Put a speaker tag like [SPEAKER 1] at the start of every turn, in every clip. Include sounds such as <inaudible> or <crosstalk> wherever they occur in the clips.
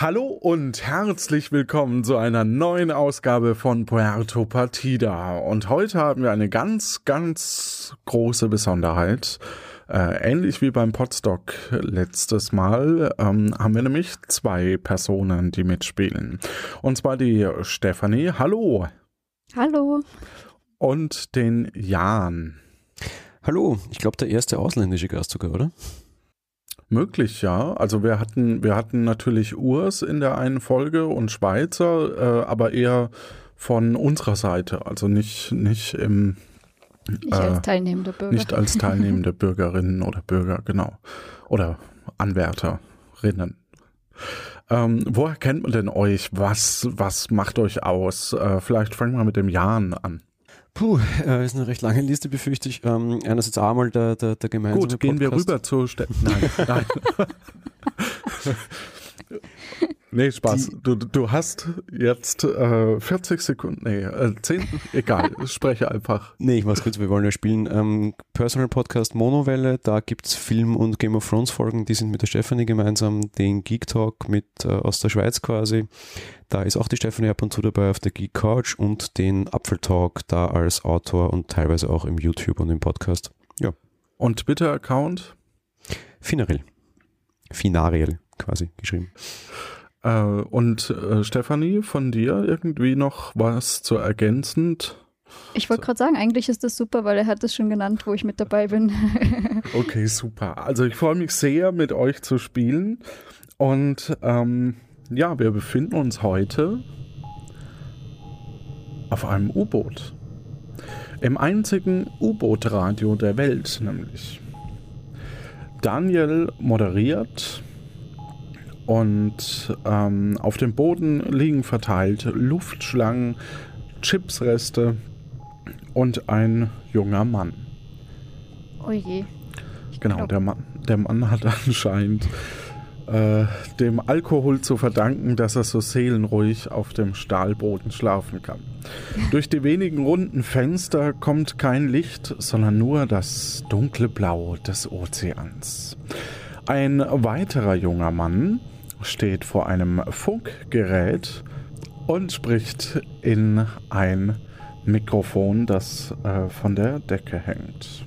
[SPEAKER 1] Hallo und herzlich willkommen zu einer neuen Ausgabe von Puerto Partida. Und heute haben wir eine ganz, ganz große Besonderheit. Äh, ähnlich wie beim Podstock letztes Mal ähm, haben wir nämlich zwei Personen, die mitspielen. Und zwar die Stefanie. Hallo.
[SPEAKER 2] Hallo.
[SPEAKER 1] Und den Jan.
[SPEAKER 3] Hallo. Ich glaube, der erste ausländische Gast sogar, oder?
[SPEAKER 1] Möglich, ja. Also wir hatten, wir hatten natürlich Urs in der einen Folge und Schweizer, äh, aber eher von unserer Seite, also nicht, nicht im
[SPEAKER 2] nicht als äh, teilnehmende Bürger.
[SPEAKER 1] Nicht als <laughs> teilnehmende Bürgerinnen oder Bürger, genau. Oder Anwärterinnen. Ähm, woher kennt man denn euch? Was, was macht euch aus? Äh, vielleicht fangen wir mit dem Jan an.
[SPEAKER 3] Puh, äh, ist eine recht lange Liste, befürchte ich. Ähm, einerseits einmal der, der, der gemeinsame
[SPEAKER 1] Gut, gehen Podcast. wir rüber zu Ste Nein, nein. <laughs> <laughs> <laughs> Nee, Spaß. Du, du hast jetzt äh, 40 Sekunden, nee, äh, 10, egal, <laughs> spreche einfach.
[SPEAKER 3] Nee, ich mach's kurz, wir wollen ja spielen. Ähm, Personal Podcast Monowelle, da gibt's Film- und Game of Thrones Folgen, die sind mit der Stefanie gemeinsam, den Geek Talk mit äh, aus der Schweiz quasi. Da ist auch die Stefanie ab und zu dabei auf der Geek Couch und den Apfel Talk da als Autor und teilweise auch im YouTube und im Podcast. Ja.
[SPEAKER 1] Und Twitter-Account?
[SPEAKER 3] Finaril. Finariel quasi geschrieben.
[SPEAKER 1] Äh, und äh, Stefanie, von dir irgendwie noch was zu ergänzend?
[SPEAKER 2] Ich wollte gerade sagen, eigentlich ist das super, weil er hat es schon genannt, wo ich mit dabei bin. <laughs>
[SPEAKER 1] okay, super. Also ich freue mich sehr, mit euch zu spielen. Und ähm, ja, wir befinden uns heute auf einem U-Boot. Im einzigen U-Boot-Radio der Welt nämlich. Daniel moderiert und ähm, auf dem Boden liegen verteilt Luftschlangen, Chipsreste und ein junger Mann.
[SPEAKER 2] Oh je.
[SPEAKER 1] genau, der Mann, der Mann hat <laughs> anscheinend äh, dem Alkohol zu verdanken, dass er so seelenruhig auf dem Stahlboden schlafen kann. <laughs> Durch die wenigen runden Fenster kommt kein Licht, sondern nur das dunkle Blau des Ozeans. Ein weiterer junger Mann, steht vor einem Funkgerät und spricht in ein Mikrofon, das äh, von der Decke hängt.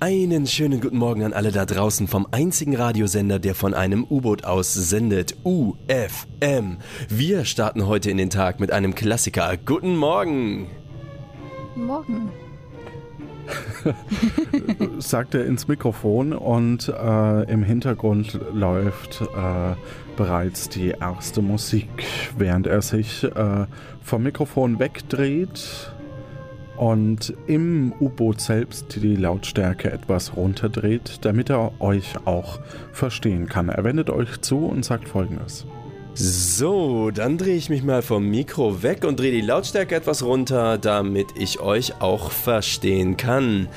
[SPEAKER 4] Einen schönen guten Morgen an alle da draußen vom einzigen Radiosender, der von einem U-Boot aus sendet, UFM. Wir starten heute in den Tag mit einem Klassiker. Guten Morgen.
[SPEAKER 2] Morgen. <laughs>
[SPEAKER 1] sagt er ins Mikrofon und äh, im Hintergrund läuft äh, bereits die erste Musik, während er sich äh, vom Mikrofon wegdreht und im U-Boot selbst die Lautstärke etwas runterdreht, damit er euch auch verstehen kann. Er wendet euch zu und sagt folgendes.
[SPEAKER 4] So, dann drehe ich mich mal vom Mikro weg und drehe die Lautstärke etwas runter, damit ich euch auch verstehen kann.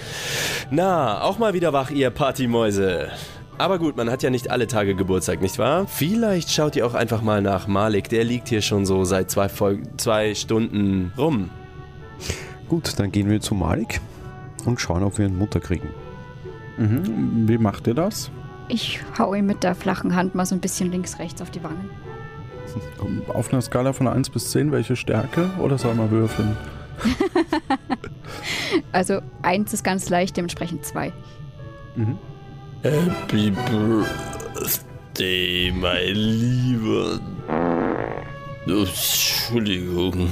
[SPEAKER 4] Na, auch mal wieder wach, ihr Partymäuse. Aber gut, man hat ja nicht alle Tage Geburtstag, nicht wahr? Vielleicht schaut ihr auch einfach mal nach Malik, der liegt hier schon so seit zwei, Vol zwei Stunden rum.
[SPEAKER 3] Gut, dann gehen wir zu Malik und schauen, ob wir eine Mutter kriegen.
[SPEAKER 1] Mhm. Wie macht ihr das?
[SPEAKER 2] Ich hau ihm mit der flachen Hand mal so ein bisschen links, rechts auf die Wangen.
[SPEAKER 1] Auf einer Skala von 1 bis 10, welche Stärke? Oder soll man würfeln? <laughs>
[SPEAKER 2] also 1 ist ganz leicht, dementsprechend 2. Mhm.
[SPEAKER 4] Happy Birthday, mein Lieber. Entschuldigung.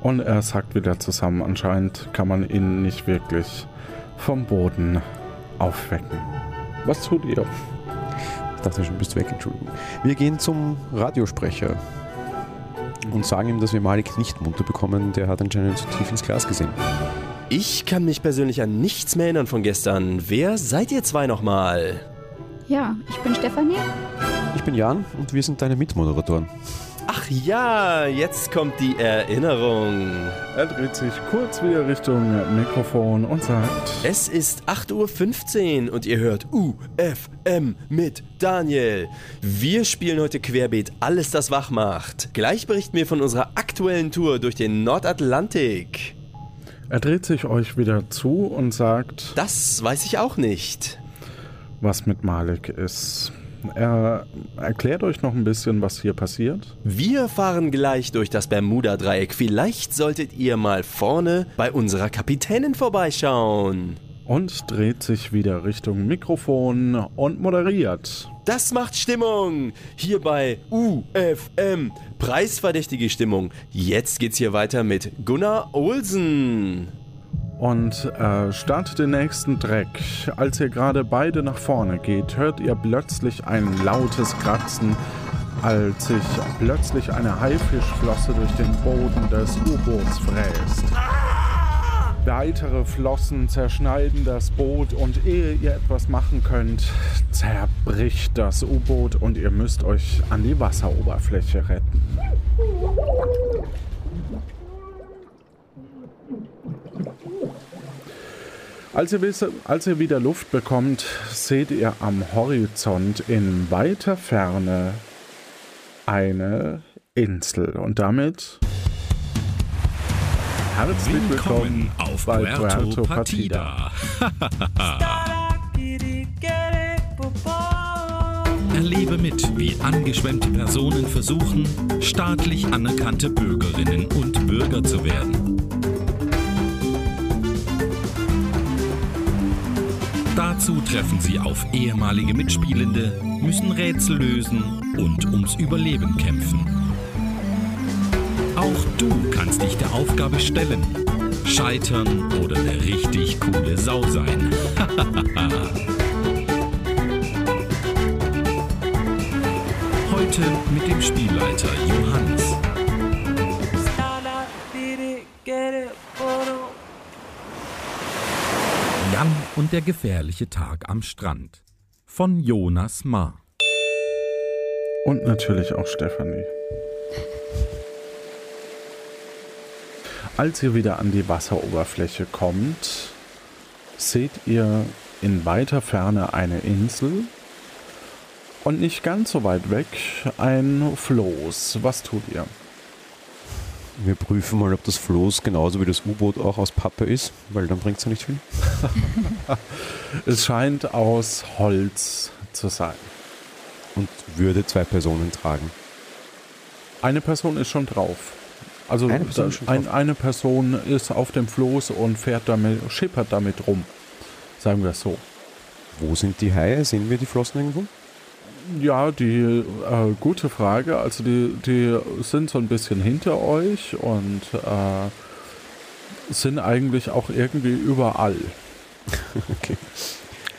[SPEAKER 1] Und er sackt wieder zusammen. Anscheinend kann man ihn nicht wirklich vom Boden aufwecken. Was tut ihr?
[SPEAKER 3] Ich dachte schon, du bist weg, Entschuldigung. Wir gehen zum Radiosprecher und sagen ihm, dass wir Malik nicht munter bekommen. Der hat anscheinend zu tief ins Glas gesehen.
[SPEAKER 4] Ich kann mich persönlich an nichts mehr erinnern von gestern. Wer seid ihr zwei nochmal?
[SPEAKER 2] Ja, ich bin Stefanie.
[SPEAKER 3] Ich bin Jan und wir sind deine Mitmoderatoren.
[SPEAKER 4] Ach ja, jetzt kommt die Erinnerung.
[SPEAKER 1] Er dreht sich kurz wieder Richtung Mikrofon und sagt:
[SPEAKER 4] Es ist 8.15 Uhr und ihr hört UFM mit Daniel. Wir spielen heute querbeet alles, das wach macht. Gleich berichten wir von unserer aktuellen Tour durch den Nordatlantik.
[SPEAKER 1] Er dreht sich euch wieder zu und sagt:
[SPEAKER 4] Das weiß ich auch nicht.
[SPEAKER 1] was mit Malik ist. Er erklärt euch noch ein bisschen, was hier passiert.
[SPEAKER 4] Wir fahren gleich durch das Bermuda-Dreieck. Vielleicht solltet ihr mal vorne bei unserer Kapitänin vorbeischauen.
[SPEAKER 1] Und dreht sich wieder Richtung Mikrofon und moderiert.
[SPEAKER 4] Das macht Stimmung. Hier bei UFM. Preisverdächtige Stimmung. Jetzt geht's hier weiter mit Gunnar Olsen.
[SPEAKER 1] Und äh, startet den nächsten Dreck. Als ihr gerade beide nach vorne geht, hört ihr plötzlich ein lautes Kratzen, als sich plötzlich eine Haifischflosse durch den Boden des U-Boots fräst. Weitere Flossen zerschneiden das Boot und ehe ihr etwas machen könnt, zerbricht das U-Boot und ihr müsst euch an die Wasseroberfläche retten. Als ihr, als ihr wieder Luft bekommt, seht ihr am Horizont in weiter Ferne eine Insel. Und damit herzlich willkommen
[SPEAKER 5] Willkommen auf
[SPEAKER 1] bei
[SPEAKER 5] Puerto,
[SPEAKER 1] Puerto
[SPEAKER 5] Partida. <laughs> Erlebe mit, wie angeschwemmte Personen versuchen, staatlich anerkannte Bürgerinnen und Bürger zu werden. Dazu treffen sie auf ehemalige Mitspielende, müssen Rätsel lösen und ums Überleben kämpfen. Auch du kannst dich der Aufgabe stellen, scheitern oder eine richtig coole Sau sein. <laughs> Heute mit dem Spielleiter Johannes. Und der gefährliche Tag am Strand von Jonas Ma.
[SPEAKER 1] und natürlich auch Stefanie. Als ihr wieder an die Wasseroberfläche kommt, seht ihr in weiter Ferne eine Insel und nicht ganz so weit weg ein Floß. Was tut ihr?
[SPEAKER 3] Wir prüfen mal, ob das Floß genauso wie das U-Boot auch aus Pappe ist, weil dann bringt es ja nicht viel. <laughs>
[SPEAKER 1] Es scheint aus Holz zu sein.
[SPEAKER 3] Und würde zwei Personen tragen.
[SPEAKER 1] Eine Person ist schon drauf. Also
[SPEAKER 3] Eine Person
[SPEAKER 1] da- ein, eine Person ist auf dem Floß und fährt damit, schippert damit rum. Sagen wir es so.
[SPEAKER 3] Wo sind die Haie? Sehen wir die Flossen irgendwo?
[SPEAKER 1] Ja, die äh, gute Frage. Also die, die sind so ein bisschen hinter euch und äh, sind eigentlich auch irgendwie überall. <laughs>
[SPEAKER 3] Okay.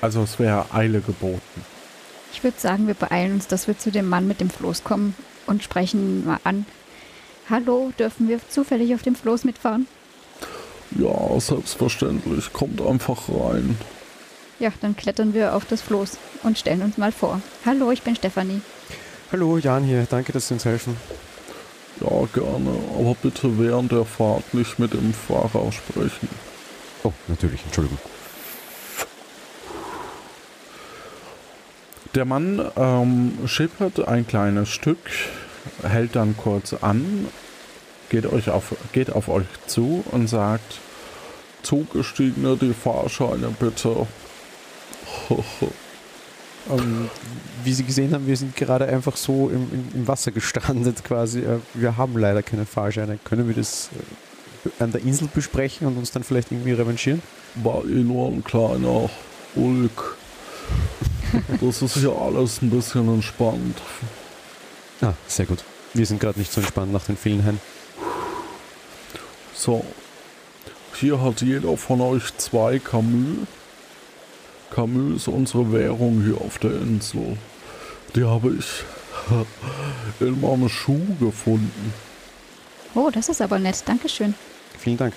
[SPEAKER 1] Also es wäre Eile geboten.
[SPEAKER 2] Ich würde sagen, wir beeilen uns, dass wir zu dem Mann mit dem Floß kommen und sprechen mal an. Hallo, dürfen wir zufällig auf dem Floß mitfahren?
[SPEAKER 1] Ja, selbstverständlich. Kommt einfach rein.
[SPEAKER 2] Ja, dann klettern wir auf das Floß und stellen uns mal vor. Hallo, ich bin Stefanie.
[SPEAKER 3] Hallo, Jan hier. Danke, dass Sie uns helfen.
[SPEAKER 1] Ja, gerne. Aber bitte während der Fahrt nicht mit dem Fahrer sprechen.
[SPEAKER 3] Oh, natürlich. Entschuldigung.
[SPEAKER 1] Der Mann ähm, schippert ein kleines Stück, hält dann kurz an, geht, euch auf, geht auf euch zu und sagt, Zugestiegene, die Fahrscheine bitte. <laughs>
[SPEAKER 3] Ähm, wie Sie gesehen haben, wir sind gerade einfach so im, im, im Wasser gestrandet quasi. Äh, Wir haben leider keine Fahrscheine. Können wir das äh, an der Insel besprechen und uns dann vielleicht irgendwie revanchieren?
[SPEAKER 1] War eh nur ein kleiner Ulk. Das ist ja alles ein bisschen entspannt. <laughs>
[SPEAKER 3] Ah, sehr gut. Wir sind gerade nicht so entspannt nach den vielen Haien.
[SPEAKER 1] So, hier hat jeder von euch zwei Camus. Camus ist unsere Währung hier auf der Insel. Die habe ich <laughs> in meinem Schuh gefunden.
[SPEAKER 2] Oh, das ist aber nett. Dankeschön.
[SPEAKER 3] Vielen Dank.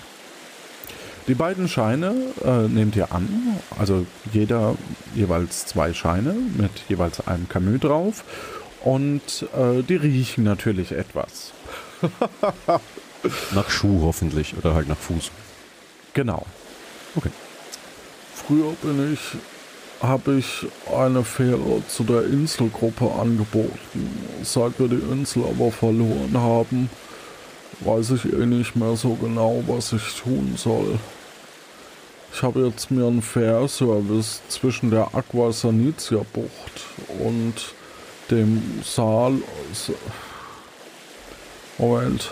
[SPEAKER 1] Die beiden Scheine äh, nehmt ihr an, also jeder jeweils zwei Scheine mit jeweils einem Camus drauf. Und äh, die riechen natürlich etwas. <laughs>
[SPEAKER 3] Nach Schuh hoffentlich oder halt nach Fuß.
[SPEAKER 1] Genau.
[SPEAKER 3] Okay.
[SPEAKER 1] Früher bin ich, habe ich eine Fähre zu der Inselgruppe angeboten. Seit wir die Insel aber verloren haben, weiß ich eh nicht mehr so genau, was ich tun soll. Ich habe jetzt mir einen Fährservice zwischen der Aqua Sanitia Bucht und dem Saal. Moment.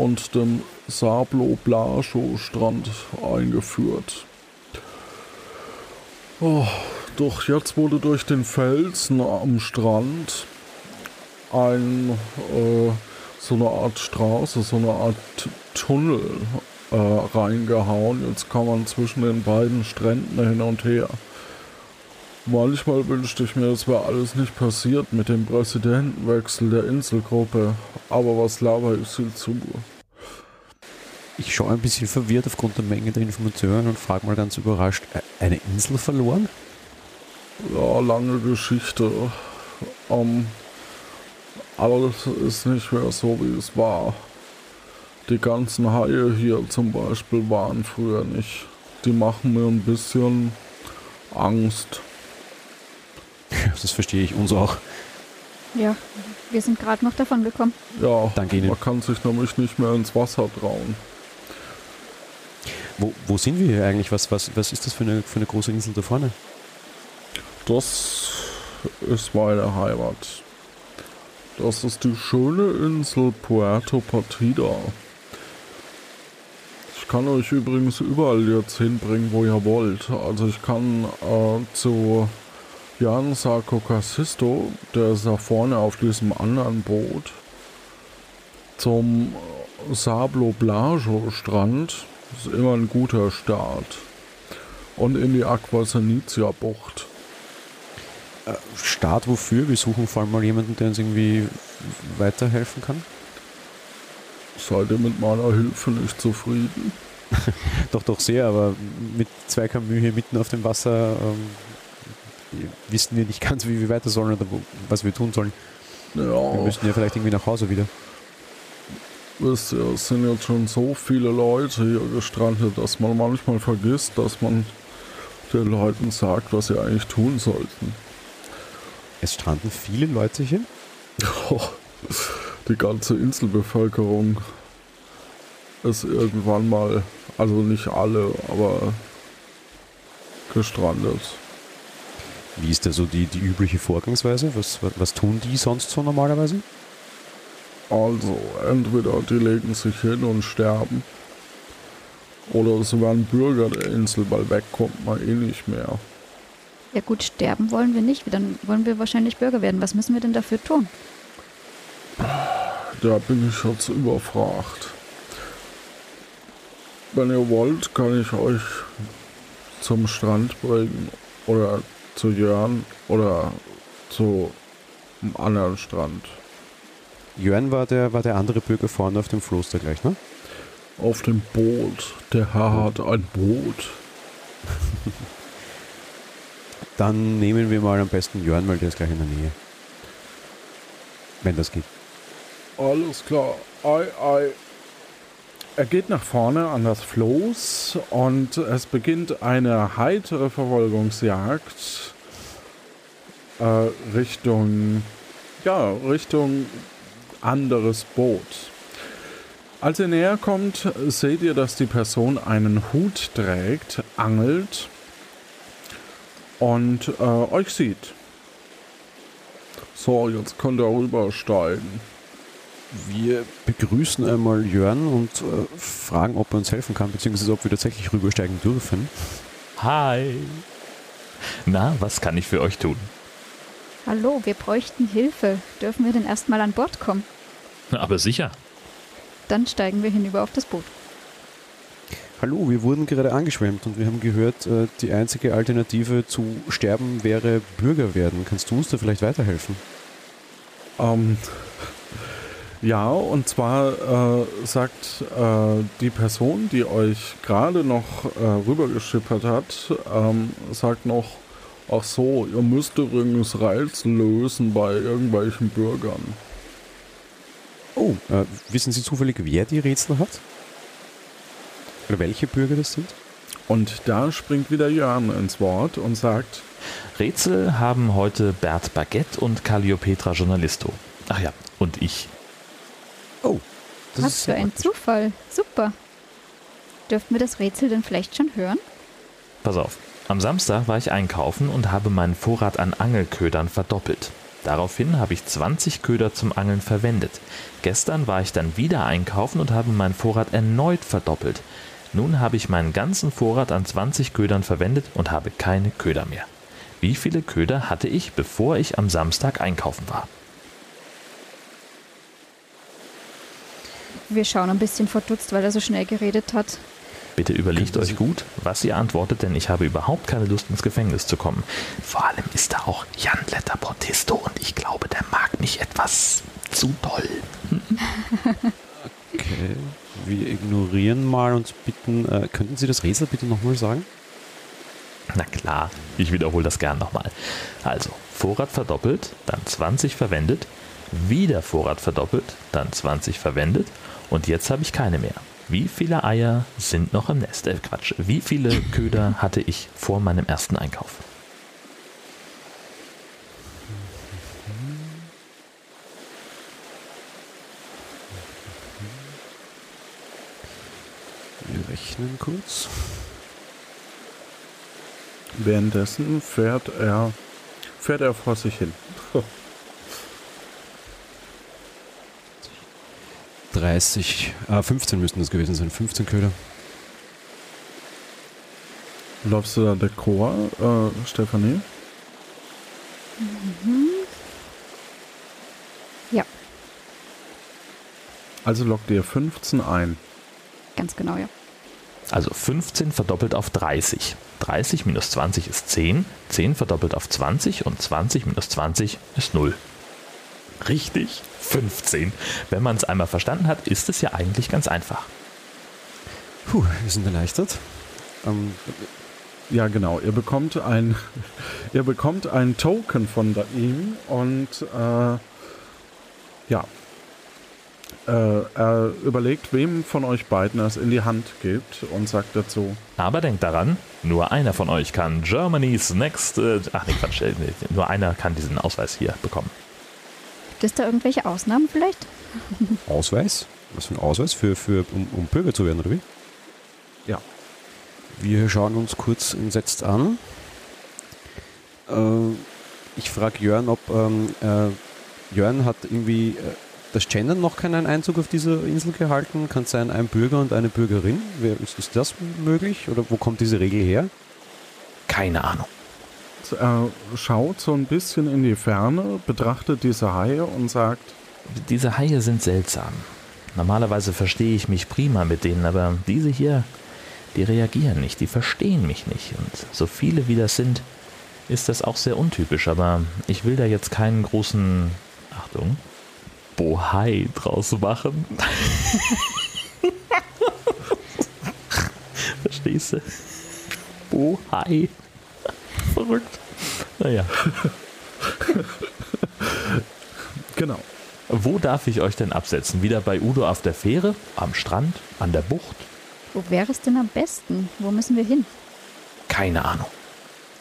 [SPEAKER 1] Und dem Sablo Blascho Strand eingeführt. Oh, doch jetzt wurde durch den Felsen am Strand ein, äh, so eine Art Straße, so eine Art Tunnel äh, reingehauen. Jetzt kann man zwischen den beiden Stränden hin und her. Manchmal wünschte ich mir, es wäre alles nicht passiert mit dem Präsidentenwechsel der Inselgruppe. Aber was laber ich sie zu?
[SPEAKER 3] Ich schaue ein bisschen verwirrt aufgrund der Menge der Informationen und frage mal ganz überrascht, eine Insel verloren?
[SPEAKER 1] Ja, lange Geschichte. Ähm, aber das ist nicht mehr so, wie es war. Die ganzen Haie hier zum Beispiel waren früher nicht. Die machen mir ein bisschen Angst.
[SPEAKER 3] Das verstehe ich uns auch.
[SPEAKER 2] Ja, wir sind gerade noch davon gekommen.
[SPEAKER 1] Ja,
[SPEAKER 3] Danke Ihnen.
[SPEAKER 1] man kann sich nämlich nicht mehr ins Wasser trauen.
[SPEAKER 3] Wo, wo sind wir hier eigentlich? Was, was, was ist das für eine, für eine große Insel da vorne?
[SPEAKER 1] Das ist meine Heimat. Das ist die schöne Insel Puerto Partida. Ich kann euch übrigens überall jetzt hinbringen, wo ihr wollt. Also ich kann äh, zu Jan Sarko Casisto, der ist da vorne auf diesem anderen Boot, zum Sablo Blajo Strand. Das ist immer ein guter Start. Und in die Aqua Sanitia Bucht.
[SPEAKER 3] Start wofür? Wir suchen vor allem mal jemanden, der uns irgendwie weiterhelfen kann.
[SPEAKER 1] Seid ihr mit meiner Hilfe nicht zufrieden? <laughs>
[SPEAKER 3] Doch, doch sehr, aber mit zwei Kamü hier mitten auf dem Wasser ähm, wissen wir nicht <laughs> ganz, wie wir weiter sollen oder was wir tun sollen. Wir
[SPEAKER 1] Ja,
[SPEAKER 3] müssen ja vielleicht irgendwie nach Hause wieder.
[SPEAKER 1] wisst ihr, es sind jetzt schon so viele Leute hier gestrandet, dass man manchmal vergisst, dass man den Leuten sagt, was sie eigentlich tun sollten.
[SPEAKER 3] Es stranden viele Leute hier.
[SPEAKER 1] Die ganze Inselbevölkerung ist irgendwann mal, also nicht alle, aber gestrandet.
[SPEAKER 3] Wie ist da so die, die übliche Vorgangsweise? Was, was, was tun die sonst so normalerweise?
[SPEAKER 1] Also, entweder die legen sich hin und sterben, oder sie werden Bürger der Insel, weil weg kommt man eh nicht mehr.
[SPEAKER 2] Ja gut, sterben wollen wir nicht. Dann wollen wir wahrscheinlich Bürger werden. Was müssen wir denn dafür tun?
[SPEAKER 1] Da bin ich jetzt überfragt. Wenn ihr wollt, kann ich euch zum Strand bringen oder zu Jörn oder zu einem anderen Strand.
[SPEAKER 3] Jörn war der, war der andere Bürger vorne auf dem Floß da gleich, ne?
[SPEAKER 1] Auf dem Boot. Der Herr hat ein Boot. <laughs>
[SPEAKER 3] Dann nehmen wir mal am besten Jörn, weil der ist gleich in der Nähe. Wenn das geht.
[SPEAKER 1] Alles klar. Ei, ei.
[SPEAKER 6] Er geht nach vorne an das Floß und es beginnt eine heitere Verfolgungsjagd äh, Richtung, ja, Richtung anderes Boot. Als ihr näher kommt, seht ihr, dass die Person einen Hut trägt, angelt und äh, euch sieht.
[SPEAKER 1] So, jetzt könnt ihr rübersteigen.
[SPEAKER 3] Wir begrüßen einmal Jörn und äh, fragen, ob er uns helfen kann, beziehungsweise ob wir tatsächlich rübersteigen dürfen.
[SPEAKER 7] Hi. Na, was kann ich für euch tun?
[SPEAKER 2] Hallo, wir bräuchten Hilfe. Dürfen wir denn erstmal an Bord kommen?
[SPEAKER 7] Aber sicher.
[SPEAKER 2] Dann steigen wir hinüber auf das Boot.
[SPEAKER 3] Hallo, wir wurden gerade angeschwemmt und wir haben gehört, äh, die einzige Alternative zu sterben wäre Bürger werden. Kannst du uns da vielleicht weiterhelfen?
[SPEAKER 6] Ähm, ja, und zwar äh, sagt äh, die Person, die euch gerade noch äh, rübergeschippert hat, ähm, sagt noch, ach so, ihr müsst übrigens Rätsel lösen bei irgendwelchen Bürgern.
[SPEAKER 3] Oh, äh, wissen Sie zufällig, wer die Rätsel hat? Oder welche Bürger das sind?
[SPEAKER 6] Und da springt wieder Jörn ins Wort und sagt,
[SPEAKER 7] Rätsel haben heute Bert Baguette und Calliopetra Journalisto. Ach ja, und ich.
[SPEAKER 2] Oh, das Was ist für ein Zufall. Super. Dürften wir das Rätsel denn vielleicht schon hören?
[SPEAKER 7] Pass auf. Am Samstag war ich einkaufen und habe meinen Vorrat an Angelködern verdoppelt. Daraufhin habe ich 20 Köder zum Angeln verwendet. Gestern war ich dann wieder einkaufen und habe meinen Vorrat erneut verdoppelt. Nun habe ich meinen ganzen Vorrat an 20 Ködern verwendet und habe keine Köder mehr. Wie viele Köder hatte ich, bevor ich am Samstag einkaufen war?
[SPEAKER 2] Wir schauen ein bisschen verdutzt, weil er so schnell geredet hat.
[SPEAKER 7] Bitte überlegt euch gut, was ihr antwortet, denn ich habe überhaupt keine Lust ins Gefängnis zu kommen. Vor allem ist da auch Jan Letter Portisto und ich glaube, der mag mich etwas zu doll. <laughs>
[SPEAKER 3] okay, wir ignorieren mal und bitten, äh, könnten Sie das Rätsel bitte nochmal sagen?
[SPEAKER 7] Na klar, ich wiederhole das gern nochmal. Also, Vorrat verdoppelt, dann 20 verwendet, wieder Vorrat verdoppelt, dann 20 verwendet und jetzt habe ich keine mehr. Wie viele Eier sind noch im Nest? Äh, Quatsch. Wie viele Köder hatte ich vor meinem ersten Einkauf?
[SPEAKER 3] Wir rechnen kurz.
[SPEAKER 1] Währenddessen fährt er, fährt er vor sich hin.
[SPEAKER 3] 30, äh, 15 müssten das gewesen sein, 15 Köder.
[SPEAKER 1] Läufst du da der Chor, äh, Stefanie? Mhm.
[SPEAKER 2] Ja.
[SPEAKER 1] Also lockt ihr 15 ein.
[SPEAKER 2] Ganz genau, ja.
[SPEAKER 7] Also 15 verdoppelt auf 30. 30 minus 20 ist 10. 10 verdoppelt auf 20 und 20 minus 20 ist 0. Richtig, 15. Wenn man es einmal verstanden hat, ist es ja eigentlich ganz einfach.
[SPEAKER 3] Puh, wir sind erleichtert. Ähm,
[SPEAKER 1] ja, genau. Ihr bekommt ein, <laughs> ihr bekommt ein Token von ihm und äh, ja, äh, er überlegt, wem von euch beiden es in die Hand gibt und sagt dazu.
[SPEAKER 7] Aber denkt daran, nur einer von euch kann Germany's Next. Äh, ach nee, Quatsch, äh, nur einer kann diesen Ausweis hier bekommen.
[SPEAKER 2] Gibt es da irgendwelche Ausnahmen vielleicht?
[SPEAKER 3] Ausweis? Was für ein Ausweis? Für, für, um, um Bürger zu werden, oder wie?
[SPEAKER 1] Ja.
[SPEAKER 3] Wir schauen uns kurz entsetzt an. Äh, ich frage Jörn, ob ähm, äh, Jörn hat irgendwie äh, das Gendern noch keinen Einzug auf dieser Insel gehalten. Kann es sein, ein Bürger und eine Bürgerin? Wer, ist, ist das möglich? Oder wo kommt diese Regel her?
[SPEAKER 7] Keine Ahnung.
[SPEAKER 1] Er schaut so ein bisschen in die Ferne, betrachtet diese Haie und sagt:
[SPEAKER 7] Diese Haie sind seltsam. Normalerweise verstehe ich mich prima mit denen, aber diese hier, die reagieren nicht, die verstehen mich nicht. Und so viele wie das sind, ist das auch sehr untypisch. Aber ich will da jetzt keinen großen, Achtung, Bohai draus machen. <laughs> Verstehst du? Bohai verrückt. Naja. <laughs>
[SPEAKER 1] genau.
[SPEAKER 7] Wo darf ich euch denn absetzen? Wieder bei Udo auf der Fähre? Am Strand? An der Bucht?
[SPEAKER 2] Wo wäre es denn am besten? Wo müssen wir hin?
[SPEAKER 7] Keine Ahnung.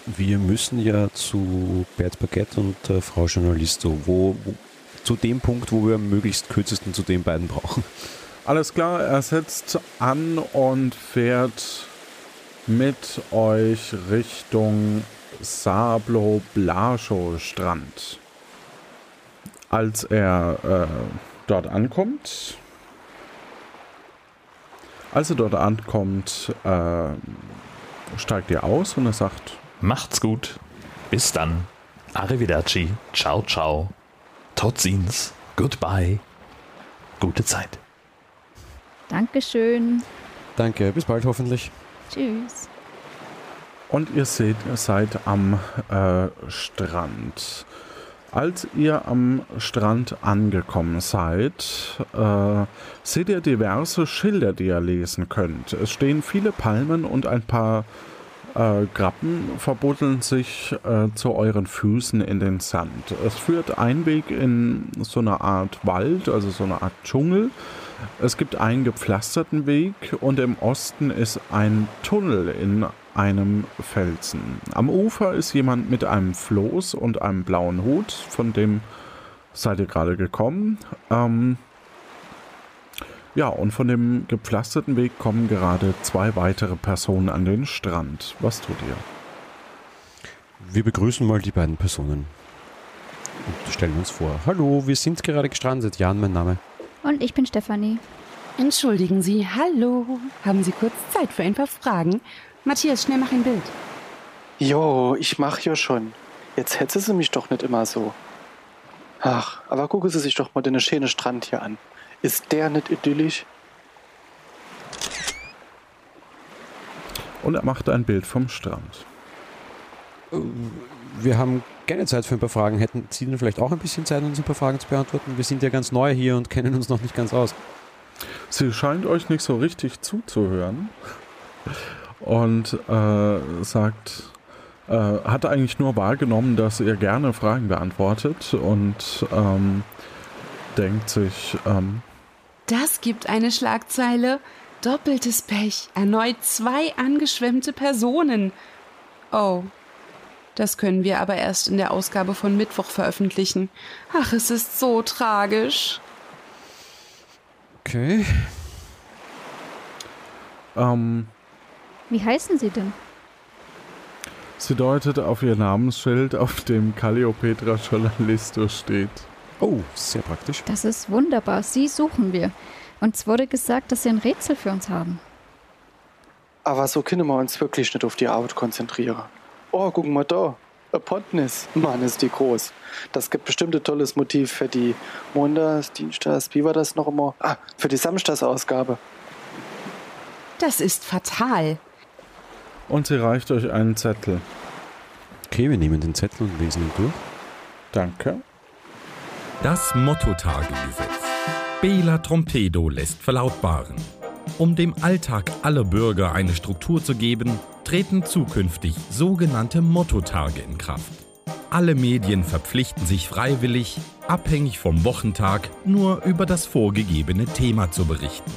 [SPEAKER 3] Wir müssen ja zu Bert Baguette und äh, Frau Journalisto. Wo, wo, zu dem Punkt, wo wir am möglichst kürzesten zu den beiden brauchen.
[SPEAKER 1] Alles klar, er setzt an und fährt mit euch Richtung Sablo Blascho Strand. Als er äh, dort ankommt, als er dort ankommt, äh, steigt ihr aus und er sagt:
[SPEAKER 7] Macht's gut. Bis dann. Arrivederci. Ciao, ciao. Totzins. Goodbye. Gute Zeit.
[SPEAKER 2] Dankeschön.
[SPEAKER 3] Danke. Bis bald hoffentlich.
[SPEAKER 2] Tschüss.
[SPEAKER 1] Und ihr seht, ihr seid am äh, Strand. Als ihr am Strand angekommen seid, äh, seht ihr diverse Schilder, die ihr lesen könnt. Es stehen viele Palmen und ein paar äh, Grappen verbuddeln sich äh, zu euren Füßen in den Sand. Es führt ein Weg in so eine Art Wald, also so eine Art Dschungel. Es gibt einen gepflasterten Weg und im Osten ist ein Tunnel in einem Felsen. Am Ufer ist jemand mit einem Floß und einem blauen Hut, von dem seid ihr gerade gekommen. Ähm, Ja, und von dem gepflasterten Weg kommen gerade zwei weitere Personen an den Strand. Was tut ihr?
[SPEAKER 3] Wir begrüßen mal die beiden Personen und stellen uns vor. Hallo, wir sind gerade gestrandet. Jan, mein Name.
[SPEAKER 2] Und ich bin Stefanie.
[SPEAKER 8] Entschuldigen Sie, hallo. Haben Sie kurz Zeit für ein paar Fragen? Matthias, schnell mach ein Bild.
[SPEAKER 9] Jo, ich mach ja schon. Jetzt hetze sie mich doch nicht immer so. Ach, aber gucken Sie sich doch mal den schönen Strand hier an. Ist der nicht idyllisch?
[SPEAKER 1] Und er macht ein Bild vom Strand.
[SPEAKER 3] Wir haben keine Zeit für ein paar Fragen. Hätten Sie denn vielleicht auch ein bisschen Zeit, uns ein paar Fragen zu beantworten? Wir sind ja ganz neu hier und kennen uns noch nicht ganz aus.
[SPEAKER 1] Sie scheint euch nicht so richtig zuzuhören und äh, sagt, äh, hat eigentlich nur wahrgenommen, dass ihr gerne Fragen beantwortet und ähm, denkt sich, ähm,
[SPEAKER 8] das gibt eine Schlagzeile. Doppeltes Pech. Erneut zwei angeschwemmte Personen. Oh. Das können wir aber erst in der Ausgabe von Mittwoch veröffentlichen. Ach, es ist so tragisch.
[SPEAKER 3] Okay.
[SPEAKER 1] Ähm,
[SPEAKER 2] Wie heißen Sie denn?
[SPEAKER 1] Sie deutet auf ihr Namensschild, auf dem Calliopetra Journalisto steht.
[SPEAKER 3] Oh, sehr praktisch.
[SPEAKER 2] Das ist wunderbar. Sie suchen wir. Uns wurde gesagt, dass Sie ein Rätsel für uns haben.
[SPEAKER 9] Aber so können wir uns wirklich nicht auf die Arbeit konzentrieren. Oh, guck mal da. Apotnis. Mann, ist die groß. Das gibt bestimmt ein tolles Motiv für die Montags, Dienstags, wie war das noch immer? Ah, für die Samstagsausgabe.
[SPEAKER 8] Das ist fatal.
[SPEAKER 1] Und sie reicht euch einen Zettel.
[SPEAKER 3] Okay, wir nehmen den Zettel und lesen ihn durch.
[SPEAKER 1] Danke.
[SPEAKER 5] Das Motto-Tage-Gesetz. Bela Trompedo lässt verlautbaren. Um dem Alltag aller Bürger eine Struktur zu geben, treten zukünftig sogenannte Mottotage in Kraft. Alle Medien verpflichten sich freiwillig, abhängig vom Wochentag, nur über das vorgegebene Thema zu berichten.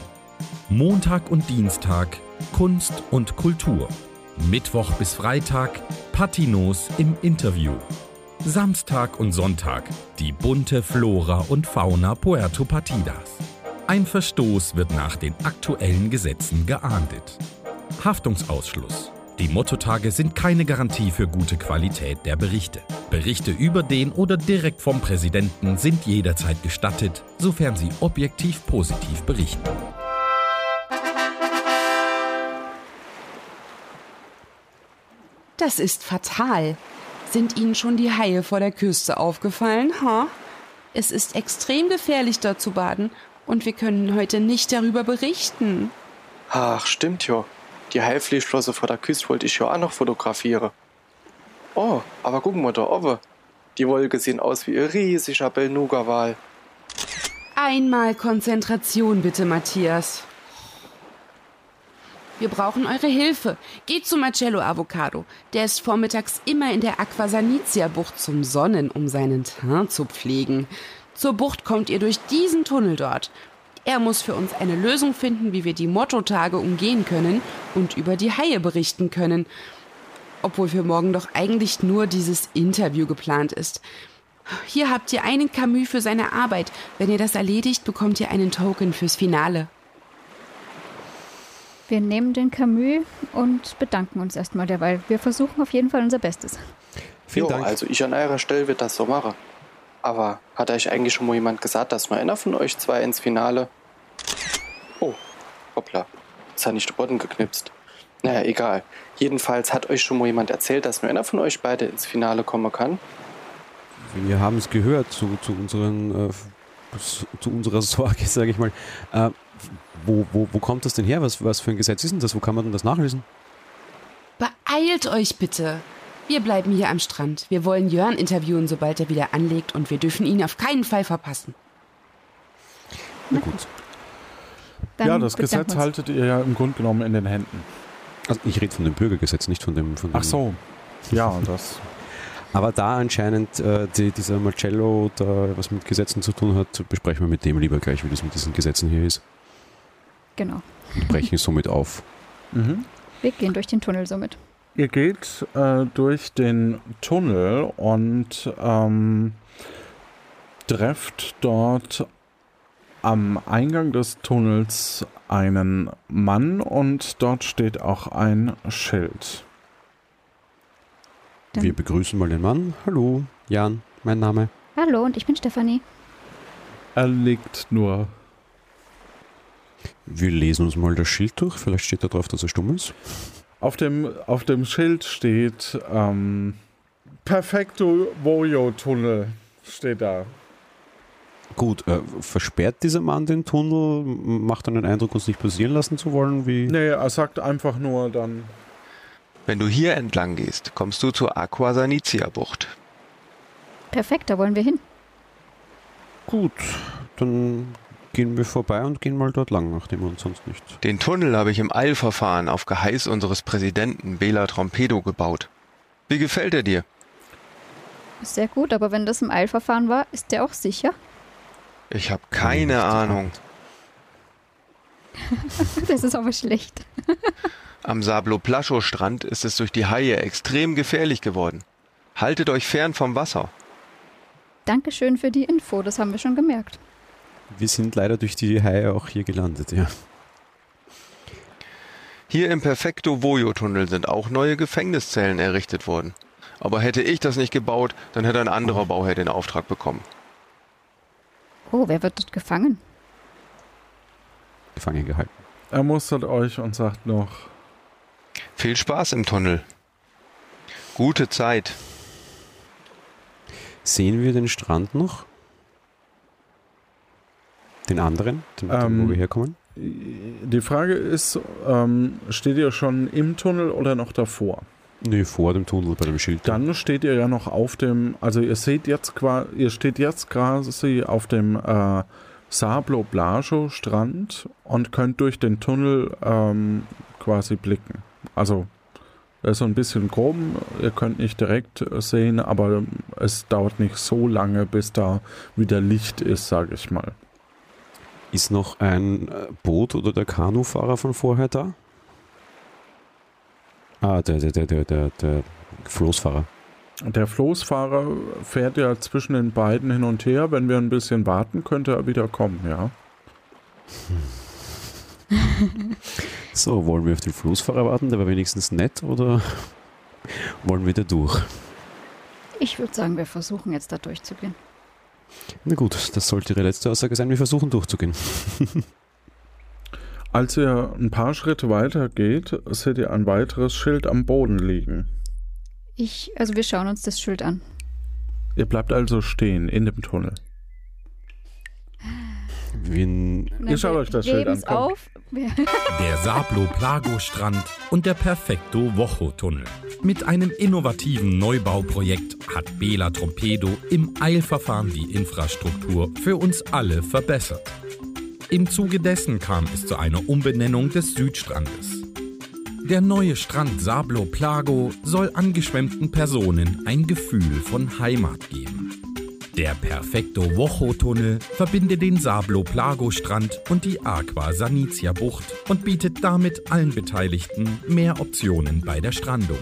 [SPEAKER 5] Montag und Dienstag Kunst und Kultur. Mittwoch bis Freitag Patinos im Interview. Samstag und Sonntag die bunte Flora und Fauna Puerto Partidas. Ein Verstoß wird nach den aktuellen Gesetzen geahndet. Haftungsausschluss. Die Mottotage sind keine Garantie für gute Qualität der Berichte. Berichte über den oder direkt vom Präsidenten sind jederzeit gestattet, sofern sie objektiv positiv berichten.
[SPEAKER 8] Das ist fatal. Sind Ihnen schon die Haie vor der Küste aufgefallen, ha? Es ist extrem gefährlich dort zu baden und wir können heute nicht darüber berichten.
[SPEAKER 9] Ach, stimmt ja. Die Haiflischflosse vor der Küste wollte ich ja auch noch fotografieren. Oh, aber gucken wir da oben. Die Wolke sehen aus wie ein riesiger Belnuga-Wal.
[SPEAKER 8] Einmal Konzentration bitte, Matthias. Wir brauchen eure Hilfe. Geht zu Marcello Avocado. Der ist vormittags immer in der Aquasanitia-Bucht zum Sonnen, um seinen Teint zu pflegen. Zur Bucht kommt ihr durch diesen Tunnel dort. Er muss für uns eine Lösung finden, wie wir die Mottotage umgehen können und über die Haie berichten können. Obwohl für morgen doch eigentlich nur dieses Interview geplant ist. Hier habt ihr einen Camus für seine Arbeit. Wenn ihr das erledigt, bekommt ihr einen Token fürs Finale.
[SPEAKER 2] Wir nehmen den Camus und bedanken uns erstmal derweil. Wir versuchen auf jeden Fall unser Bestes.
[SPEAKER 9] Vielen jo, Dank. Also ich an eurer Stelle wird das so machen. Aber hat euch eigentlich schon mal jemand gesagt, dass nur einer von euch zwei ins Finale... Oh, hoppla. Jetzt hat nicht den Boden geknipst. Naja, egal. Jedenfalls hat euch schon mal jemand erzählt, dass nur einer von euch beide ins Finale kommen kann.
[SPEAKER 3] Wir haben es gehört zu, zu, unseren, äh, zu unserer Sorge, <laughs> sage ich mal. Äh, wo, wo, wo kommt das denn her? Was, was für ein Gesetz ist denn das? Wo kann man denn das nachlesen?
[SPEAKER 8] Beeilt euch bitte! Wir bleiben hier am Strand. Wir wollen Jörn interviewen, sobald er wieder anlegt und wir dürfen ihn auf keinen Fall verpassen.
[SPEAKER 3] Na gut.
[SPEAKER 1] Dann ja, das Gesetz haltet ihr ja im Grunde genommen in den Händen.
[SPEAKER 3] Also ich rede von dem Bürgergesetz, nicht von dem. Von dem
[SPEAKER 1] Ach so. Ja, das. <laughs>
[SPEAKER 3] Aber da anscheinend äh, die, dieser Marcello da was mit Gesetzen zu tun hat, besprechen wir mit dem lieber gleich, wie das mit diesen Gesetzen hier ist.
[SPEAKER 2] Genau.
[SPEAKER 3] Und brechen somit auf. <laughs>
[SPEAKER 2] Mhm. Wir gehen durch den Tunnel somit.
[SPEAKER 1] Ihr geht äh, durch den Tunnel und ähm, trefft dort am Eingang des Tunnels einen Mann und dort steht auch ein Schild.
[SPEAKER 3] Dann Wir begrüßen mal den Mann. Hallo, Jan, mein Name.
[SPEAKER 2] Hallo, und ich bin Stefanie.
[SPEAKER 1] Er liegt nur.
[SPEAKER 3] Wir lesen uns mal das Schild durch. Vielleicht steht da drauf, dass er stumm ist.
[SPEAKER 1] Auf dem, auf dem Schild steht ähm, Perfekto Vojo-Tunnel. Steht da.
[SPEAKER 3] Gut, äh, versperrt dieser Mann den Tunnel? Macht er den Eindruck, uns nicht passieren lassen zu wollen? Wie?
[SPEAKER 1] Nee, er sagt einfach nur dann.
[SPEAKER 10] Wenn du hier entlang gehst, kommst du zur Aquasanizia-Bucht.
[SPEAKER 2] Perfekt, da wollen wir hin.
[SPEAKER 3] Gut, dann gehen wir vorbei und gehen mal dort lang, nachdem wir uns sonst nicht.
[SPEAKER 10] Den Tunnel habe ich im Eilverfahren auf Geheiß unseres Präsidenten Bela Trompedo gebaut. Wie gefällt er dir?
[SPEAKER 2] Sehr gut, aber wenn das im Eilverfahren war, ist der auch sicher?
[SPEAKER 10] Ich habe keine ja, Ahnung. <laughs>
[SPEAKER 2] das ist aber schlecht. <laughs>
[SPEAKER 10] Am Sablo Plascho Strand ist es durch die Haie extrem gefährlich geworden. Haltet euch fern vom Wasser.
[SPEAKER 2] Dankeschön für die Info, das haben wir schon gemerkt.
[SPEAKER 3] Wir sind leider durch die Haie auch hier gelandet, ja.
[SPEAKER 10] Hier im Perfecto Vojo-Tunnel sind auch neue Gefängniszellen errichtet worden. Aber hätte ich das nicht gebaut, dann hätte ein anderer Bauherr den Auftrag bekommen.
[SPEAKER 2] Oh, wer wird dort gefangen?
[SPEAKER 3] Gefangen gehalten.
[SPEAKER 1] Er mustert euch und sagt noch.
[SPEAKER 10] Viel Spaß im Tunnel. Gute Zeit.
[SPEAKER 3] Sehen wir den Strand noch? Den anderen, den,
[SPEAKER 1] ähm,
[SPEAKER 3] wo wir herkommen?
[SPEAKER 1] Die Frage ist, ähm, steht ihr schon im Tunnel oder noch davor?
[SPEAKER 3] Nee, vor dem Tunnel bei dem Schild.
[SPEAKER 1] Dann steht ihr ja noch auf dem, also ihr seht jetzt quasi, ihr steht jetzt quasi auf dem äh, Sablo Blajo Strand und könnt durch den Tunnel ähm, quasi blicken. Also er ist so ein bisschen grob, ihr könnt nicht direkt sehen, aber es dauert nicht so lange, bis da wieder Licht ist, sage ich mal.
[SPEAKER 3] Ist noch ein äh, Boot oder der Kanufahrer von vorher da? Ah, der, der, der, der, der, der Floßfahrer.
[SPEAKER 1] Der Floßfahrer fährt ja zwischen den beiden hin und her. Wenn wir ein bisschen warten, könnte er wieder kommen, ja.
[SPEAKER 3] so, wollen wir auf den Floßfahrer warten? Der war wenigstens nett oder wollen wir da durch?
[SPEAKER 2] Ich würde sagen, wir versuchen jetzt da durchzugehen.
[SPEAKER 3] Na gut, das sollte Ihre letzte Aussage sein. Wir versuchen durchzugehen. <laughs>
[SPEAKER 1] Als ihr ein paar Schritte weiter geht, seht ihr ein weiteres Schild am Boden liegen.
[SPEAKER 2] Ich, also wir schauen uns das Schild an.
[SPEAKER 1] Ihr bleibt also stehen in dem Tunnel.
[SPEAKER 3] Wen
[SPEAKER 1] ihr schaut euch das Schild an.
[SPEAKER 2] Auf.
[SPEAKER 5] Der Sablo Plago Strand und der Perfecto Wocho Tunnel. Mit einem innovativen Neubauprojekt hat Bela Trompedo im Eilverfahren die Infrastruktur für uns alle verbessert. Im Zuge dessen kam es zu einer Umbenennung des Südstrandes. Der neue Strand Sablo Plago soll angeschwemmten Personen ein Gefühl von Heimat geben. Der Perfecto Wocho-Tunnel verbindet den Sablo Plago Strand und die Aqua Sanizia Bucht und bietet damit allen Beteiligten mehr Optionen bei der Strandung.